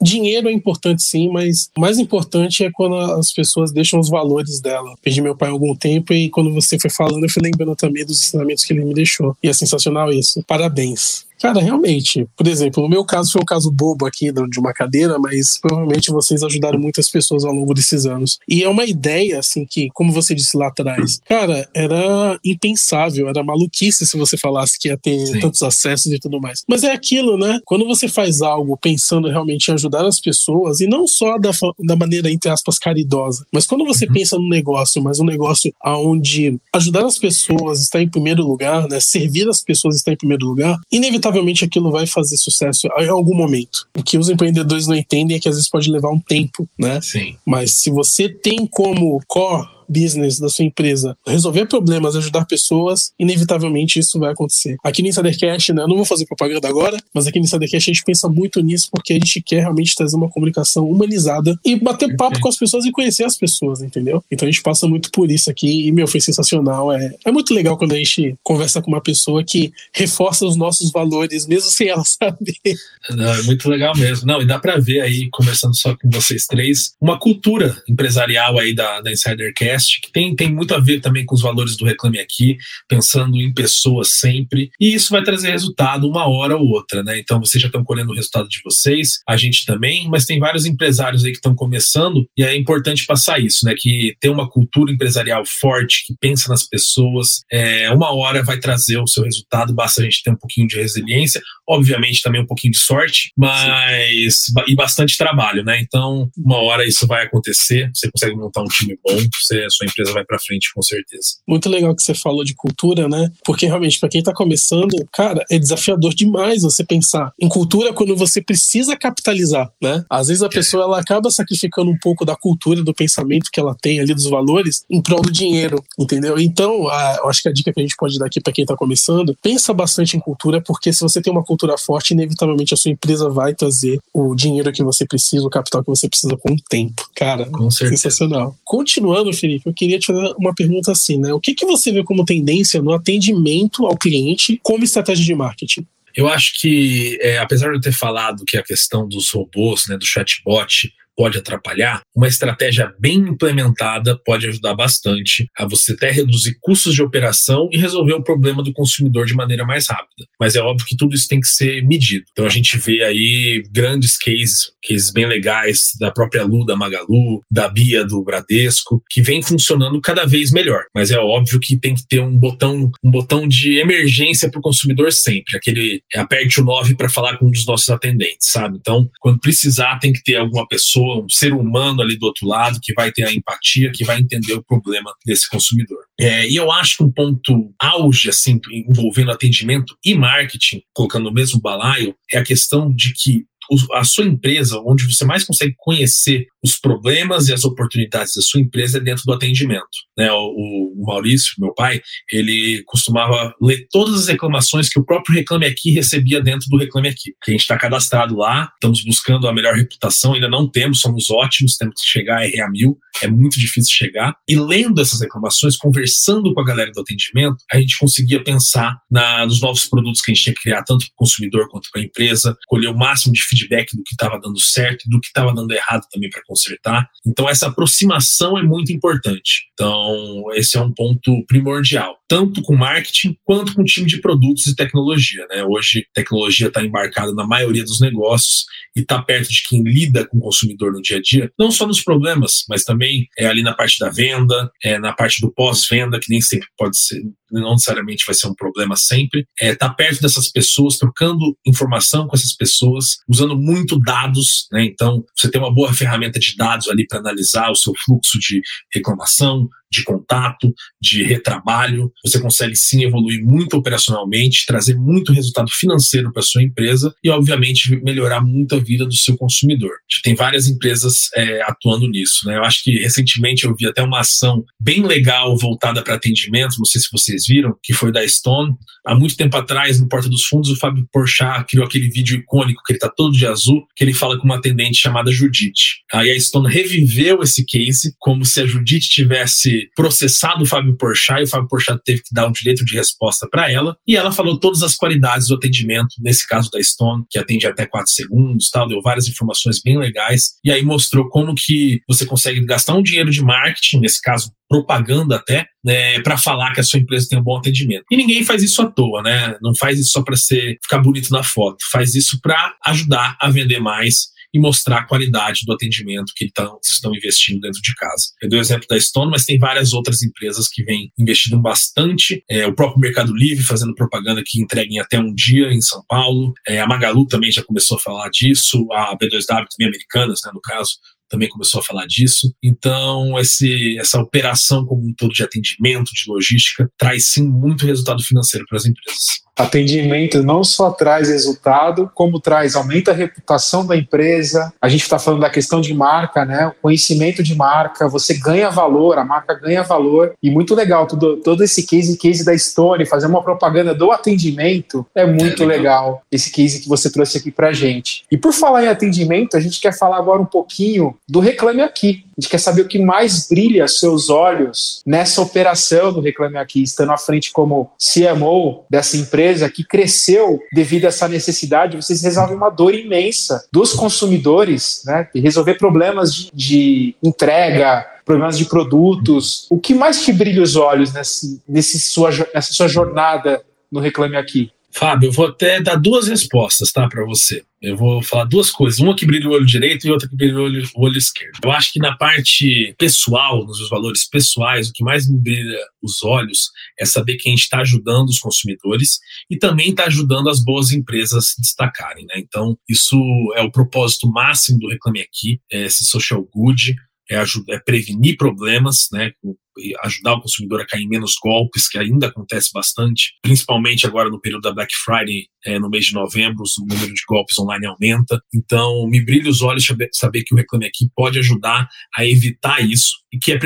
dinheiro é importante sim, mas o mais importante é quando as pessoas deixam os valores dela. Perdi meu pai há algum tempo e quando você foi falando, eu fui lembrando também dos ensinamentos que ele me deixou. E é sensacional isso. Parabéns. Cara, realmente, por exemplo, no meu caso foi um caso bobo aqui de uma cadeira, mas provavelmente vocês ajudaram muitas pessoas ao longo desses anos. E é uma ideia, assim, que, como você disse lá atrás, cara, era impensável, era maluquice se você falasse que ia ter Sim. tantos acessos e tudo mais. Mas é aquilo, né? Quando você faz algo pensando realmente em ajudar as pessoas, e não só da, da maneira, entre aspas, caridosa, mas quando você uhum. pensa no negócio, mas um negócio onde ajudar as pessoas está em primeiro lugar, né? Servir as pessoas está em primeiro lugar, inevitavelmente inevitavelmente aquilo vai fazer sucesso em algum momento. O que os empreendedores não entendem é que às vezes pode levar um tempo, né? Sim. Mas se você tem como core business da sua empresa resolver problemas, ajudar pessoas, inevitavelmente isso vai acontecer. Aqui no Insidercast, né, eu não vou fazer propaganda agora, mas aqui no Insidercast a gente pensa muito nisso porque a gente quer realmente trazer uma comunicação humanizada e bater papo com as pessoas e conhecer as pessoas, entendeu? Então a gente passa muito por isso aqui e, meu, foi sensacional. É, é muito legal quando a gente conversa com uma pessoa que reforça os nossos valores, mesmo sem ela saber. Não, é muito legal mesmo. Não, e dá para ver aí, conversando só com vocês três, uma cultura empresarial aí da, da Insidercast podcast, que tem, tem muito a ver também com os valores do Reclame Aqui, pensando em pessoas sempre, e isso vai trazer resultado uma hora ou outra, né? Então vocês já estão colhendo o resultado de vocês, a gente também, mas tem vários empresários aí que estão começando, e é importante passar isso, né? Que ter uma cultura empresarial forte, que pensa nas pessoas, é, uma hora vai trazer o seu resultado, basta a gente ter um pouquinho de resiliência, obviamente também um pouquinho de sorte, mas Sim. e bastante trabalho, né? Então, uma hora isso vai acontecer, você consegue montar um time bom, você a sua empresa vai para frente com certeza. Muito legal que você falou de cultura, né? Porque realmente, para quem está começando, cara, é desafiador demais você pensar em cultura quando você precisa capitalizar, né? Às vezes a é. pessoa ela acaba sacrificando um pouco da cultura, do pensamento que ela tem ali, dos valores, em prol do dinheiro, entendeu? Então, a, eu acho que a dica que a gente pode dar aqui para quem está começando, pensa bastante em cultura, porque se você tem uma cultura forte, inevitavelmente a sua empresa vai trazer o dinheiro que você precisa, o capital que você precisa com o tempo. Cara, com sensacional. Continuando, Felipe, eu queria te fazer uma pergunta assim, né? O que, que você vê como tendência no atendimento ao cliente como estratégia de marketing? Eu acho que, é, apesar de eu ter falado que a questão dos robôs, né, do chatbot, pode atrapalhar, uma estratégia bem implementada pode ajudar bastante a você até reduzir custos de operação e resolver o problema do consumidor de maneira mais rápida. Mas é óbvio que tudo isso tem que ser medido. Então a gente vê aí grandes cases, cases bem legais da própria Lu, da Magalu, da Bia, do Bradesco, que vem funcionando cada vez melhor. Mas é óbvio que tem que ter um botão, um botão de emergência para o consumidor sempre. Aquele aperte o 9 para falar com um dos nossos atendentes, sabe? Então, quando precisar, tem que ter alguma pessoa pessoa, um ser humano ali do outro lado que vai ter a empatia, que vai entender o problema desse consumidor. É, e eu acho que um ponto auge, assim, envolvendo atendimento e marketing, colocando no mesmo balaio, é a questão de que a sua empresa, onde você mais consegue conhecer os problemas e as oportunidades da sua empresa é dentro do atendimento. Né? O, o Maurício, meu pai, ele costumava ler todas as reclamações que o próprio Reclame Aqui recebia dentro do Reclame Aqui. Que a gente está cadastrado lá, estamos buscando a melhor reputação, ainda não temos, somos ótimos, temos que chegar a RA 1000, é muito difícil chegar. E lendo essas reclamações, conversando com a galera do atendimento, a gente conseguia pensar na, nos novos produtos que a gente tinha que criar, tanto para o consumidor quanto para a empresa, colher o máximo de feedback do que estava dando certo do que estava dando errado também para consertar. Então, essa aproximação é muito importante. Então, esse é um ponto primordial, tanto com marketing quanto com time de produtos e tecnologia. Né? Hoje, tecnologia está embarcada na maioria dos negócios e está perto de quem lida com o consumidor no dia a dia, não só nos problemas, mas também é ali na parte da venda, é na parte do pós-venda, que nem sempre pode ser, não necessariamente vai ser um problema sempre. É, tá perto dessas pessoas, trocando informação com essas pessoas, usando muito dados, né? Então, você tem uma boa ferramenta de dados ali para analisar o seu fluxo de reclamação, de contato, de retrabalho. Você consegue sim evoluir muito operacionalmente, trazer muito resultado financeiro para sua empresa e, obviamente, melhorar muito a vida do seu consumidor. Tem várias empresas é, atuando nisso. Né? Eu acho que recentemente eu vi até uma ação bem legal voltada para atendimento, não sei se vocês viram, que foi da Stone. Há muito tempo atrás, no Porta dos Fundos, o Fábio Porchat criou aquele vídeo icônico que ele está todo de azul, que ele fala com uma atendente chamada Judite. Aí a Stone reviveu esse case como se a Judite tivesse processado o Fábio Porchat e o Fábio Porchat teve que dar um direito de resposta para ela. E ela falou todas as qualidades do atendimento, nesse caso da Stone, que atende até 4 segundos, tal, deu várias informações bem legais. E aí mostrou como que você consegue gastar um dinheiro de marketing, nesse caso propaganda até, né, para falar que a sua empresa tem um bom atendimento. E ninguém faz isso à toa, né? Não faz isso só para ser ficar bonito na foto, faz isso para ajudar a vender mais e mostrar a qualidade do atendimento que tão, estão investindo dentro de casa. Eu dei o exemplo da Stone, mas tem várias outras empresas que vêm investindo bastante. É, o próprio Mercado Livre fazendo propaganda que entrega em até um dia em São Paulo. É, a Magalu também já começou a falar disso. A B2W também americanas, né, no caso, também começou a falar disso. Então, esse, essa operação como um todo de atendimento, de logística, traz sim muito resultado financeiro para as empresas. Atendimento não só traz resultado, como traz, aumenta a reputação da empresa. A gente está falando da questão de marca, né? O conhecimento de marca, você ganha valor, a marca ganha valor. E muito legal, tudo, todo esse case, case da Stone, fazer uma propaganda do atendimento é muito é legal. legal. Esse case que você trouxe aqui pra gente. E por falar em atendimento, a gente quer falar agora um pouquinho do Reclame Aqui. A gente quer saber o que mais brilha seus olhos nessa operação do Reclame Aqui, estando à frente como CMO dessa empresa que cresceu devido a essa necessidade. Vocês resolvem uma dor imensa dos consumidores, né? Resolver problemas de, de entrega, problemas de produtos. O que mais te brilha os olhos nesse, nesse sua, nessa sua jornada no Reclame Aqui? Fábio, eu vou até dar duas respostas, tá, para você. Eu vou falar duas coisas, uma que brilha o olho direito e outra que brilha o olho, o olho esquerdo. Eu acho que na parte pessoal, nos meus valores pessoais, o que mais me brilha os olhos é saber que a gente está ajudando os consumidores e também está ajudando as boas empresas a se destacarem, né? Então, isso é o propósito máximo do Reclame Aqui, é esse social good, é, ajudar, é prevenir problemas, né? Ajudar o consumidor a cair em menos golpes, que ainda acontece bastante, principalmente agora no período da Black Friday, é, no mês de novembro, o número de golpes online aumenta. Então, me brilha os olhos saber que o Reclame Aqui pode ajudar a evitar isso e que é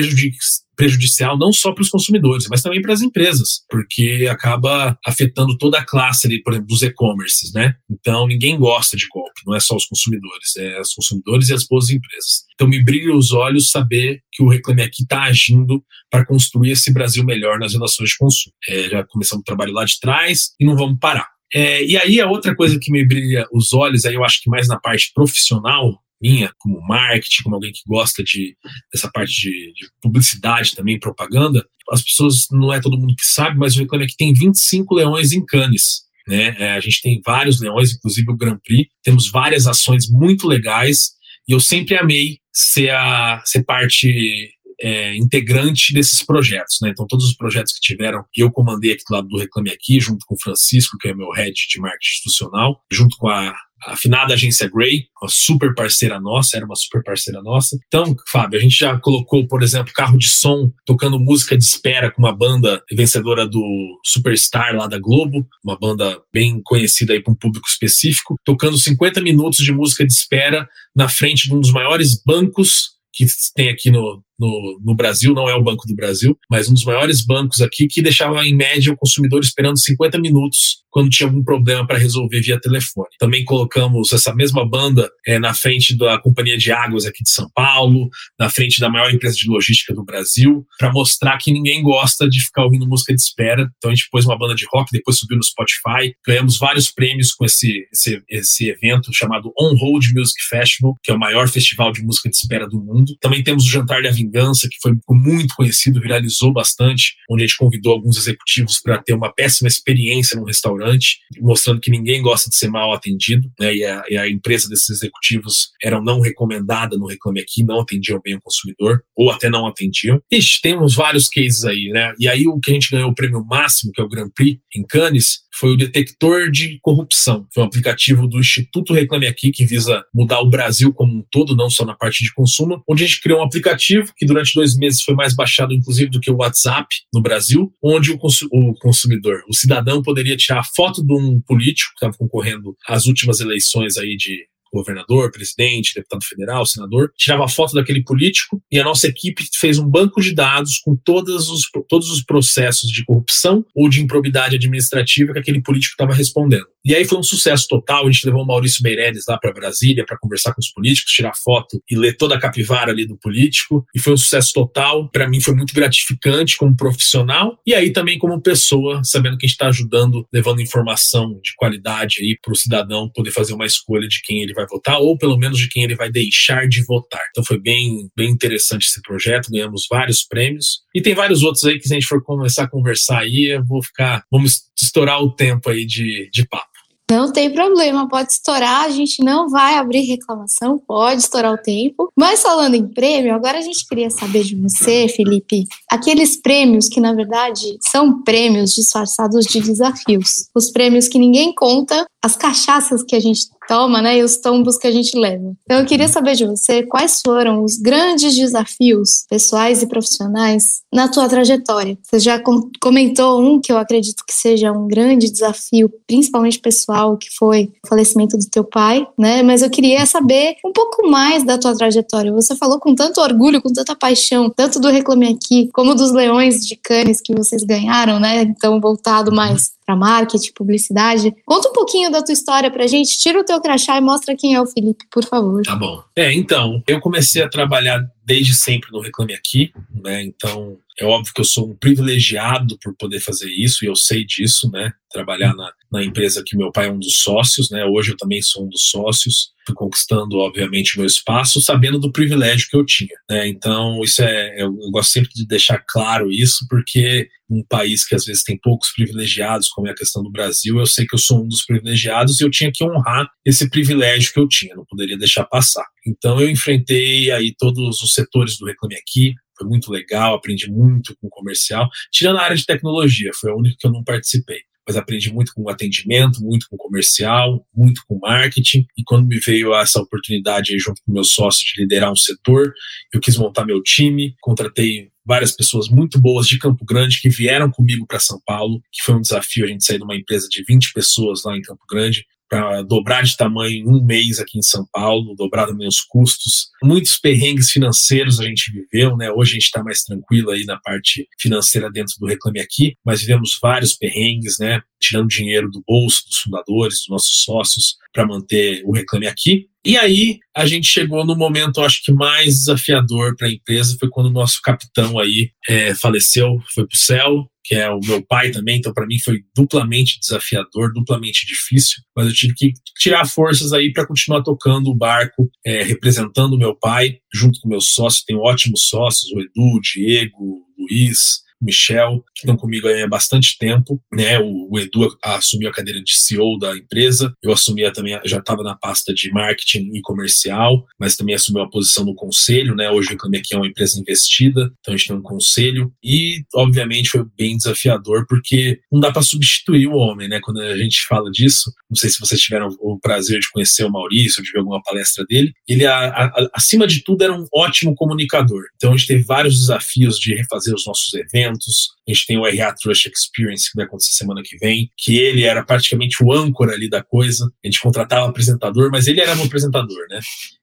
prejudicial não só para os consumidores, mas também para as empresas, porque acaba afetando toda a classe ali, por exemplo, dos e-commerces, né? Então ninguém gosta de golpe, não é só os consumidores, é os consumidores e as boas empresas. Então me brilha os olhos saber que o Reclame Aqui está agindo para construir esse Brasil melhor nas relações de consumo. É, já começamos o trabalho lá de trás e não vamos parar. É, e aí a outra coisa que me brilha os olhos, aí eu acho que mais na parte profissional, minha, como marketing, como alguém que gosta de, dessa parte de, de, publicidade também, propaganda, as pessoas, não é todo mundo que sabe, mas o Reclame Aqui tem 25 leões em Cannes. Né? É, a gente tem vários leões, inclusive o Grand Prix, temos várias ações muito legais, e eu sempre amei ser, a, ser parte é, integrante desses projetos. Né? Então, todos os projetos que tiveram, eu comandei aqui do lado do Reclame Aqui, junto com o Francisco, que é meu head de marketing institucional, junto com a a afinada agência Gray, uma super parceira nossa, era uma super parceira nossa. Então, Fábio, a gente já colocou, por exemplo, carro de som tocando música de espera com uma banda vencedora do Superstar lá da Globo, uma banda bem conhecida aí para um público específico, tocando 50 minutos de música de espera na frente de um dos maiores bancos que tem aqui no, no, no, Brasil, não é o Banco do Brasil, mas um dos maiores bancos aqui que deixava em média o consumidor esperando 50 minutos quando tinha algum problema para resolver via telefone. Também colocamos essa mesma banda é, na frente da Companhia de Águas aqui de São Paulo, na frente da maior empresa de logística do Brasil, para mostrar que ninguém gosta de ficar ouvindo música de espera. Então a gente pôs uma banda de rock, depois subiu no Spotify, ganhamos vários prêmios com esse, esse, esse evento chamado On Hold Music Festival, que é o maior festival de música de espera do mundo. Também temos o Jantar da Vingança, que foi muito conhecido, viralizou bastante, onde a gente convidou alguns executivos para ter uma péssima experiência restaurante restaurante, mostrando que ninguém gosta de ser mal atendido, né? E a, e a empresa desses executivos era não recomendada no Reclame Aqui, não atendiam bem o consumidor, ou até não atendiam. Ixi, temos vários cases aí, né? E aí o que a gente ganhou o prêmio máximo, que é o Grand Prix, em Cannes, foi o detector de corrupção. Foi um aplicativo do Instituto Reclame Aqui que visa mudar o Brasil como um todo, não só na parte de consumo, onde a gente criou um aplicativo que durante dois meses foi mais baixado, inclusive, do que o WhatsApp no Brasil, onde o, o consumidor, o cidadão, poderia tirar foto de um político que estava concorrendo às últimas eleições aí de governador, presidente, deputado federal, senador, tirava foto daquele político e a nossa equipe fez um banco de dados com todos os, todos os processos de corrupção ou de improbidade administrativa que aquele político estava respondendo. E aí foi um sucesso total. A gente levou o Maurício Meirelles lá para Brasília para conversar com os políticos, tirar foto e ler toda a capivara ali do político. E foi um sucesso total. Para mim foi muito gratificante como profissional e aí também como pessoa, sabendo que a gente está ajudando, levando informação de qualidade aí para o cidadão poder fazer uma escolha de quem ele vai votar ou pelo menos de quem ele vai deixar de votar. Então foi bem, bem interessante esse projeto. Ganhamos vários prêmios e tem vários outros aí que se a gente for começar a conversar aí, eu vou ficar, vamos estourar o tempo aí de, de papo. Não tem problema, pode estourar, a gente não vai abrir reclamação, pode estourar o tempo. Mas falando em prêmio, agora a gente queria saber de você, Felipe, aqueles prêmios que na verdade são prêmios disfarçados de desafios. Os prêmios que ninguém conta, as cachaças que a gente toma, né, e os tombos que a gente leva. Então eu queria saber de você quais foram os grandes desafios pessoais e profissionais na tua trajetória. Você já comentou um que eu acredito que seja um grande desafio, principalmente pessoal, que foi o falecimento do teu pai, né? Mas eu queria saber um pouco mais da tua trajetória. Você falou com tanto orgulho, com tanta paixão, tanto do Reclame Aqui, como dos Leões de Cannes que vocês ganharam, né? Então voltado mais para marketing, publicidade. Conta um pouquinho da tua história pra gente, tira o teu crachá e mostra quem é o Felipe, por favor. Tá bom. É, então, eu comecei a trabalhar desde sempre no Reclame Aqui, né? Então, é óbvio que eu sou um privilegiado por poder fazer isso, e eu sei disso, né? Trabalhar na, na empresa que meu pai é um dos sócios, né? Hoje eu também sou um dos sócios, fui conquistando, obviamente, meu espaço, sabendo do privilégio que eu tinha, né? Então, isso é, eu, eu gosto sempre de deixar claro isso, porque um país que às vezes tem poucos privilegiados, como é a questão do Brasil, eu sei que eu sou um dos privilegiados e eu tinha que honrar esse privilégio que eu tinha, não poderia deixar passar. Então eu enfrentei aí todos os setores do Reclame Aqui, foi muito legal, aprendi muito com o comercial, tirando a área de tecnologia, foi a única que eu não participei mas aprendi muito com atendimento, muito com comercial, muito com marketing. E quando me veio essa oportunidade aí, junto com meu sócio de liderar um setor, eu quis montar meu time, contratei várias pessoas muito boas de Campo Grande que vieram comigo para São Paulo, que foi um desafio a gente sair de uma empresa de 20 pessoas lá em Campo Grande para dobrar de tamanho em um mês aqui em São Paulo, dobrar também os custos. Muitos perrengues financeiros a gente viveu, né? Hoje a gente está mais tranquilo aí na parte financeira dentro do Reclame Aqui, mas vivemos vários perrengues, né? Tirando dinheiro do bolso dos fundadores, dos nossos sócios, para manter o Reclame Aqui. E aí a gente chegou no momento, acho que mais desafiador para a empresa foi quando o nosso capitão aí é, faleceu, foi para o céu, que é o meu pai também, então para mim foi duplamente desafiador, duplamente difícil, mas eu tive que tirar forças aí para continuar tocando o barco, é, representando o meu pai, junto com meus sócios, tenho ótimos sócios, o Edu, o Diego, o Luiz, Michel, que estão comigo há bastante tempo, né? O, o, Edu assumiu a cadeira de CEO da empresa, eu assumia também, já estava na pasta de marketing e comercial, mas também assumiu a posição no conselho, né? Hoje o Camec é uma empresa investida, então a gente tem um conselho e, obviamente, foi bem desafiador porque não dá para substituir o homem, né? Quando a gente fala disso, não sei se vocês tiveram o prazer de conhecer o Maurício, de ver alguma palestra dele, ele, a, a, acima de tudo, era um ótimo comunicador. Então a gente teve vários desafios de refazer os nossos eventos eventos. A gente tem o RH Trust Experience, que vai acontecer semana que vem, que ele era praticamente o âncora ali da coisa. A gente contratava um apresentador, mas ele era um apresentador, né?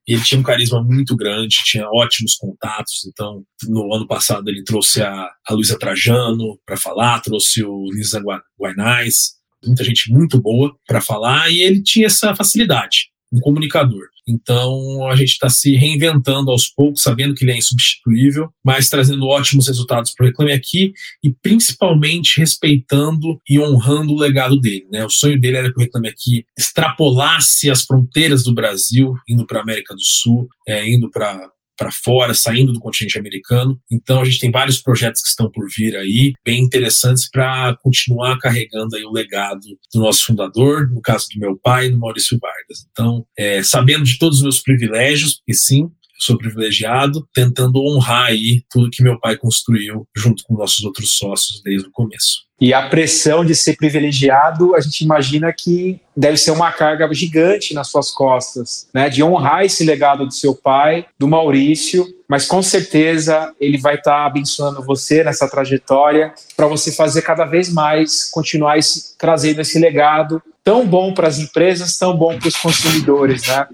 Ele tinha um carisma muito grande, tinha ótimos contatos. Então, no ano passado, ele trouxe a, a Luísa Trajano para falar, trouxe o Lisa Guanais, muita gente muito boa para falar, e ele tinha essa facilidade um comunicador. Então a gente está se reinventando aos poucos, sabendo que ele é insubstituível, mas trazendo ótimos resultados para o Reclame Aqui e principalmente respeitando e honrando o legado dele. Né? O sonho dele era que o Reclame Aqui extrapolasse as fronteiras do Brasil, indo para a América do Sul, é, indo para para fora, saindo do continente americano. Então a gente tem vários projetos que estão por vir aí, bem interessantes para continuar carregando aí o legado do nosso fundador, no caso do meu pai, do Maurício Vargas. Então, é, sabendo de todos os meus privilégios, e sim, sou privilegiado, tentando honrar aí tudo que meu pai construiu junto com nossos outros sócios desde o começo. E a pressão de ser privilegiado, a gente imagina que deve ser uma carga gigante nas suas costas, né? De honrar esse legado do seu pai, do Maurício, mas com certeza ele vai estar tá abençoando você nessa trajetória para você fazer cada vez mais, continuar esse, trazendo esse legado tão bom para as empresas, tão bom para os consumidores, né?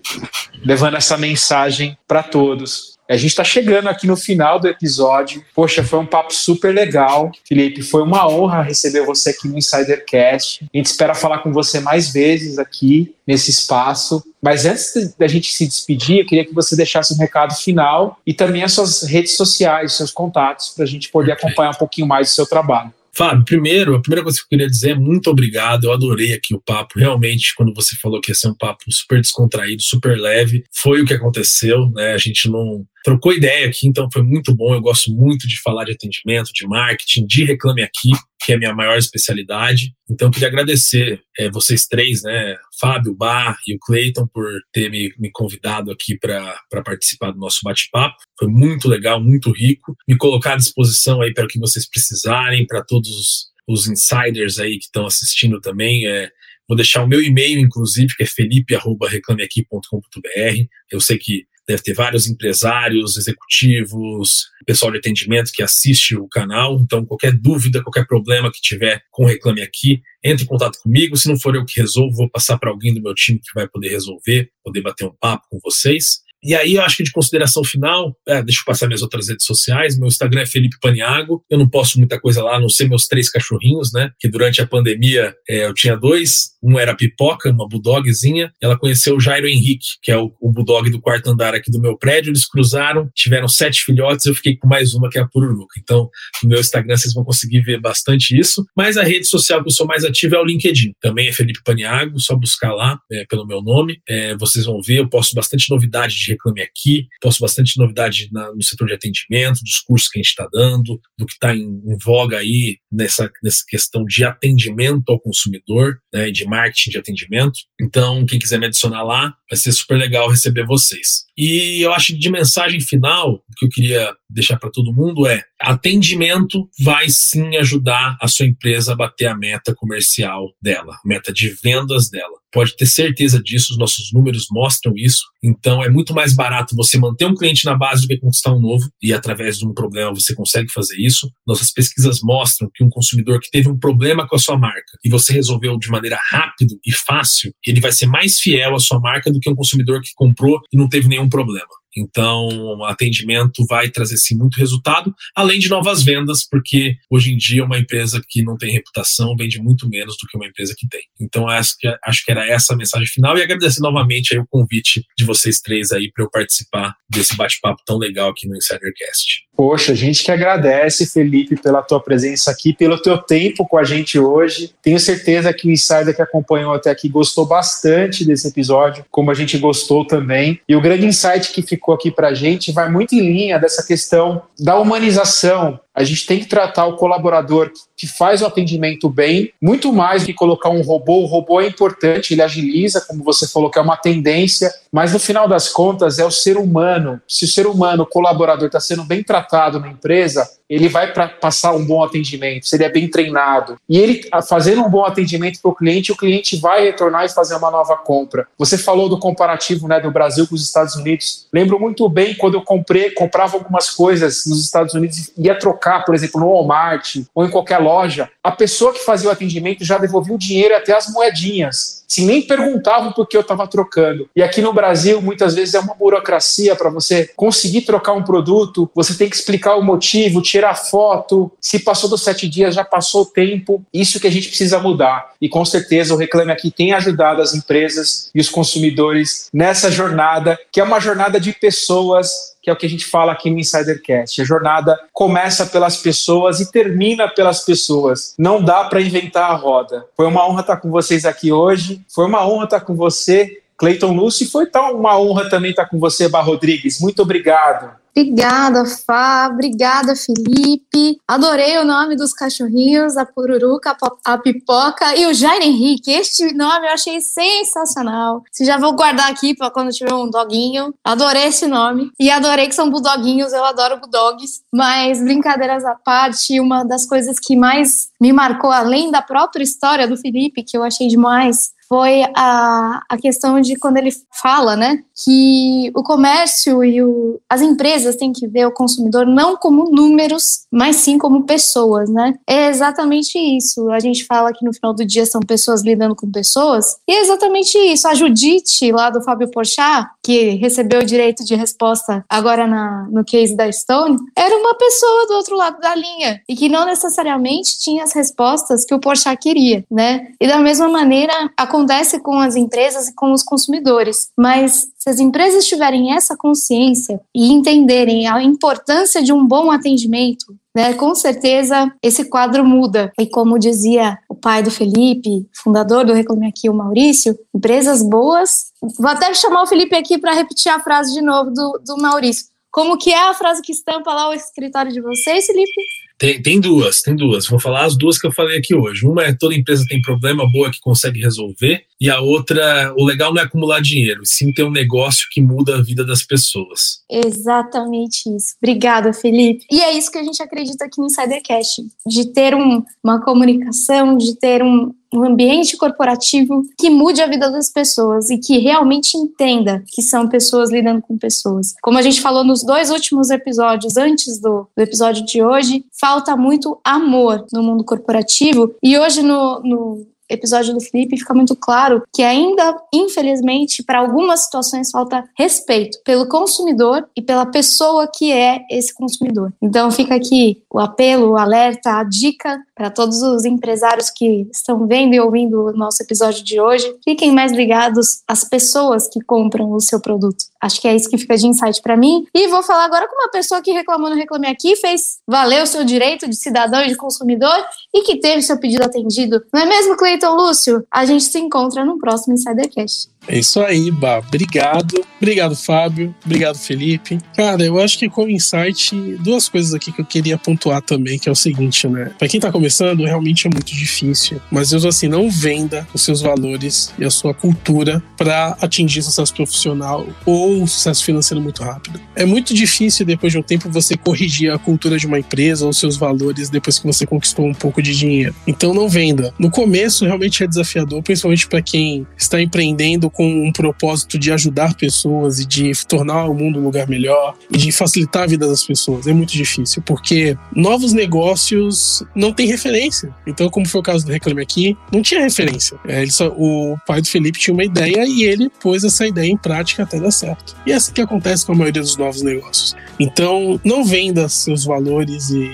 Levando essa mensagem para todos. A gente está chegando aqui no final do episódio. Poxa, foi um papo super legal. Felipe, foi uma honra receber você aqui no Insidercast. A gente espera falar com você mais vezes aqui nesse espaço. Mas antes da gente se despedir, eu queria que você deixasse um recado final e também as suas redes sociais, seus contatos, para a gente poder acompanhar um pouquinho mais do seu trabalho. Fábio, primeiro, a primeira coisa que eu queria dizer é muito obrigado. Eu adorei aqui o papo. Realmente, quando você falou que ia ser um papo super descontraído, super leve, foi o que aconteceu, né? A gente não trocou ideia aqui, então foi muito bom. Eu gosto muito de falar de atendimento, de marketing, de reclame aqui, que é a minha maior especialidade. Então, queria agradecer é, vocês três, né, Fábio, Bar e o Cleiton, por ter me, me convidado aqui para participar do nosso bate-papo. Foi muito legal, muito rico. Me colocar à disposição aí para o que vocês precisarem, para todos os, os insiders aí que estão assistindo também. É, Vou deixar o meu e-mail, inclusive, que é felipe.reclameaqui.com.br. Eu sei que deve ter vários empresários, executivos, pessoal de atendimento que assiste o canal. Então, qualquer dúvida, qualquer problema que tiver com Reclame Aqui, entre em contato comigo. Se não for eu que resolvo, vou passar para alguém do meu time que vai poder resolver, poder bater um papo com vocês. E aí, eu acho que de consideração final, é, deixa eu passar minhas outras redes sociais. Meu Instagram é Felipe Paniago. Eu não posto muita coisa lá, a não ser meus três cachorrinhos, né? Que durante a pandemia é, eu tinha dois. Um era Pipoca, uma bulldogzinha. Ela conheceu o Jairo Henrique, que é o, o bulldog do quarto andar aqui do meu prédio. Eles cruzaram, tiveram sete filhotes. Eu fiquei com mais uma, que é a Pururuca. Então, no meu Instagram vocês vão conseguir ver bastante isso. Mas a rede social que eu sou mais ativo é o LinkedIn. Também é Felipe Paniago, só buscar lá é, pelo meu nome. É, vocês vão ver, eu posto bastante novidade de Reclame Aqui, posto bastante novidade na, no setor de atendimento, dos cursos que a gente está dando, do que está em, em, voga aí nessa, nessa questão de atendimento ao consumidor, né, de marketing de atendimento. Então, quem quiser me adicionar lá, Vai ser super legal receber vocês. E eu acho que de mensagem final, o que eu queria deixar para todo mundo é: atendimento vai sim ajudar a sua empresa a bater a meta comercial dela, a meta de vendas dela pode ter certeza disso, os nossos números mostram isso. Então é muito mais barato você manter um cliente na base do que conquistar um novo, e através de um problema você consegue fazer isso. Nossas pesquisas mostram que um consumidor que teve um problema com a sua marca e você resolveu de maneira rápida e fácil, ele vai ser mais fiel à sua marca do que um consumidor que comprou e não teve nenhum problema. Então, atendimento vai trazer sim muito resultado, além de novas vendas, porque hoje em dia uma empresa que não tem reputação vende muito menos do que uma empresa que tem. Então, acho que, acho que era essa a mensagem final e agradecer novamente aí o convite de vocês três aí para eu participar desse bate-papo tão legal aqui no Insidercast. Poxa, a gente que agradece, Felipe, pela tua presença aqui, pelo teu tempo com a gente hoje. Tenho certeza que o Insider que acompanhou até aqui gostou bastante desse episódio, como a gente gostou também. E o grande insight que ficou aqui para a gente vai muito em linha dessa questão da humanização, a gente tem que tratar o colaborador que faz o atendimento bem, muito mais do que colocar um robô. O robô é importante, ele agiliza, como você falou, que é uma tendência, mas no final das contas é o ser humano. Se o ser humano, o colaborador, está sendo bem tratado na empresa, ele vai para passar um bom atendimento, se ele é bem treinado. E ele fazendo um bom atendimento para o cliente, o cliente vai retornar e fazer uma nova compra. Você falou do comparativo né, do Brasil com os Estados Unidos. Lembro muito bem quando eu comprei, comprava algumas coisas nos Estados Unidos e ia trocar por exemplo, no Walmart ou em qualquer loja, a pessoa que fazia o atendimento já devolvia o dinheiro até as moedinhas. Se nem perguntavam por que eu estava trocando. E aqui no Brasil, muitas vezes é uma burocracia para você conseguir trocar um produto, você tem que explicar o motivo, tirar foto. Se passou dos sete dias, já passou o tempo. Isso que a gente precisa mudar. E com certeza o Reclame Aqui tem ajudado as empresas e os consumidores nessa jornada, que é uma jornada de pessoas que é o que a gente fala aqui no Insidercast. A jornada começa pelas pessoas e termina pelas pessoas. Não dá para inventar a roda. Foi uma honra estar com vocês aqui hoje. Foi uma honra estar com você, Cleiton Lúcio, foi uma honra também estar com você, Bar Rodrigues. Muito obrigado. Obrigada, Fá. Obrigada, Felipe. Adorei o nome dos cachorrinhos, a Pururuca, a Pipoca e o Jair Henrique. Este nome eu achei sensacional. Se já vou guardar aqui para quando tiver um doguinho. Adorei esse nome. E adorei que são bulldoguinhos. Eu adoro bulldogs. Mas, brincadeiras à parte, uma das coisas que mais me marcou, além da própria história do Felipe, que eu achei demais, foi a, a questão de quando ele fala, né, que o comércio e o, as empresas têm que ver o consumidor não como números, mas sim como pessoas, né? É exatamente isso. A gente fala que no final do dia são pessoas lidando com pessoas, e é exatamente isso. A Judite, lá do Fábio Porchat, que recebeu o direito de resposta agora na, no case da Stone, era uma pessoa do outro lado da linha, e que não necessariamente tinha as respostas que o Porchat queria, né? E da mesma maneira, a acontece com as empresas e com os consumidores. Mas se as empresas tiverem essa consciência e entenderem a importância de um bom atendimento, né, com certeza esse quadro muda. E como dizia o pai do Felipe, fundador do Reclame Aqui, o Maurício, empresas boas. Vou até chamar o Felipe aqui para repetir a frase de novo do, do Maurício. Como que é a frase que estampa lá o escritório de vocês, Felipe? Tem, tem duas, tem duas. Vou falar as duas que eu falei aqui hoje. Uma é toda empresa tem problema boa que consegue resolver, e a outra, o legal não é acumular dinheiro, sim ter um negócio que muda a vida das pessoas. Exatamente isso. Obrigada, Felipe. E é isso que a gente acredita aqui no Insidercast, de ter um, uma comunicação, de ter um, um ambiente corporativo que mude a vida das pessoas e que realmente entenda que são pessoas lidando com pessoas. Como a gente falou nos dois últimos episódios, antes do, do episódio de hoje, falta muito amor no mundo corporativo e hoje no, no episódio do Felipe fica muito claro que ainda, infelizmente, para algumas situações falta respeito pelo consumidor e pela pessoa que é esse consumidor. Então fica aqui o apelo, o alerta, a dica para todos os empresários que estão vendo e ouvindo o nosso episódio de hoje. Fiquem mais ligados às pessoas que compram o seu produto. Acho que é isso que fica de insight para mim. E vou falar agora com uma pessoa que reclamou no Reclame Aqui, fez valer o seu direito de cidadão e de consumidor e que teve seu pedido atendido. Não é mesmo, Cleiton Lúcio? A gente se encontra no próximo Insidercast. É isso aí, Bá. Obrigado. Obrigado, Fábio. Obrigado, Felipe. Cara, eu acho que como insight, duas coisas aqui que eu queria pontuar também, que é o seguinte, né? Pra quem tá começando, realmente é muito difícil. Mas eu assim, não venda os seus valores e a sua cultura para atingir sucesso profissional ou sucesso financeiro muito rápido. É muito difícil, depois de um tempo, você corrigir a cultura de uma empresa ou seus valores depois que você conquistou um pouco de dinheiro. Então não venda. No começo, realmente é desafiador, principalmente para quem está empreendendo com um propósito de ajudar pessoas e de tornar o mundo um lugar melhor e de facilitar a vida das pessoas. É muito difícil, porque novos negócios não têm referência. Então, como foi o caso do Reclame Aqui, não tinha referência. É, ele só, o pai do Felipe tinha uma ideia e ele pôs essa ideia em prática até dar certo. E é assim que acontece com a maioria dos novos negócios. Então, não venda seus valores e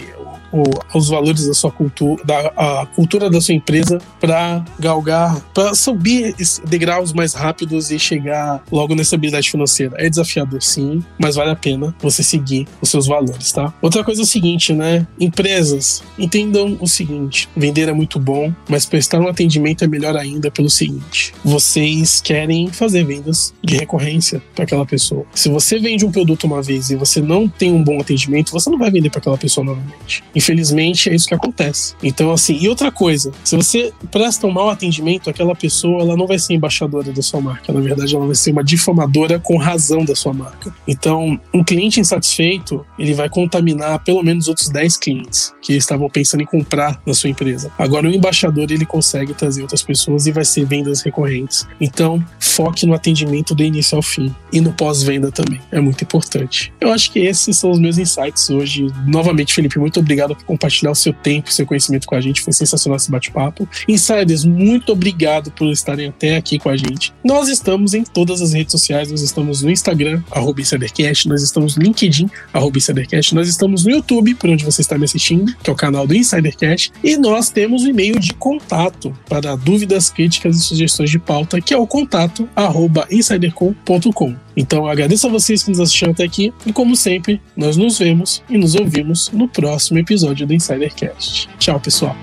o, os valores da sua cultura, da a cultura da sua empresa para galgar, para subir degraus mais rápidos e chegar logo nessa habilidade financeira. É desafiador, sim, mas vale a pena você seguir os seus valores, tá? Outra coisa é o seguinte, né? Empresas, entendam o seguinte: vender é muito bom, mas prestar um atendimento é melhor ainda pelo seguinte: vocês querem fazer vendas de recorrência para aquela pessoa. Se você vende um produto uma vez e você não tem um bom atendimento, você não vai vender para aquela pessoa novamente. Infelizmente, é isso que acontece. Então, assim, e outra coisa, se você presta um mau atendimento, aquela pessoa ela não vai ser embaixadora da sua marca. Na verdade, ela vai ser uma difamadora com razão da sua marca. Então, um cliente insatisfeito, ele vai contaminar pelo menos outros 10 clientes que estavam pensando em comprar na sua empresa. Agora, o embaixador, ele consegue trazer outras pessoas e vai ser vendas recorrentes. Então, foque no atendimento do início ao fim e no pós-venda também. É muito importante. Eu acho que esses são os meus insights hoje. Novamente, Felipe, muito obrigado obrigado por compartilhar o seu tempo, seu conhecimento com a gente. Foi sensacional esse bate-papo. Insiders, muito obrigado por estarem até aqui com a gente. Nós estamos em todas as redes sociais. Nós estamos no Instagram, InsiderCast. Nós estamos no LinkedIn, InsiderCast. Nós estamos no YouTube, por onde você está me assistindo, que é o canal do InsiderCast. E nós temos o um e-mail de contato para dúvidas, críticas e sugestões de pauta, que é o contato arroba insidercom.com. Então agradeço a vocês que nos assistiram até aqui e, como sempre, nós nos vemos e nos ouvimos no próximo episódio do Insidercast. Tchau, pessoal.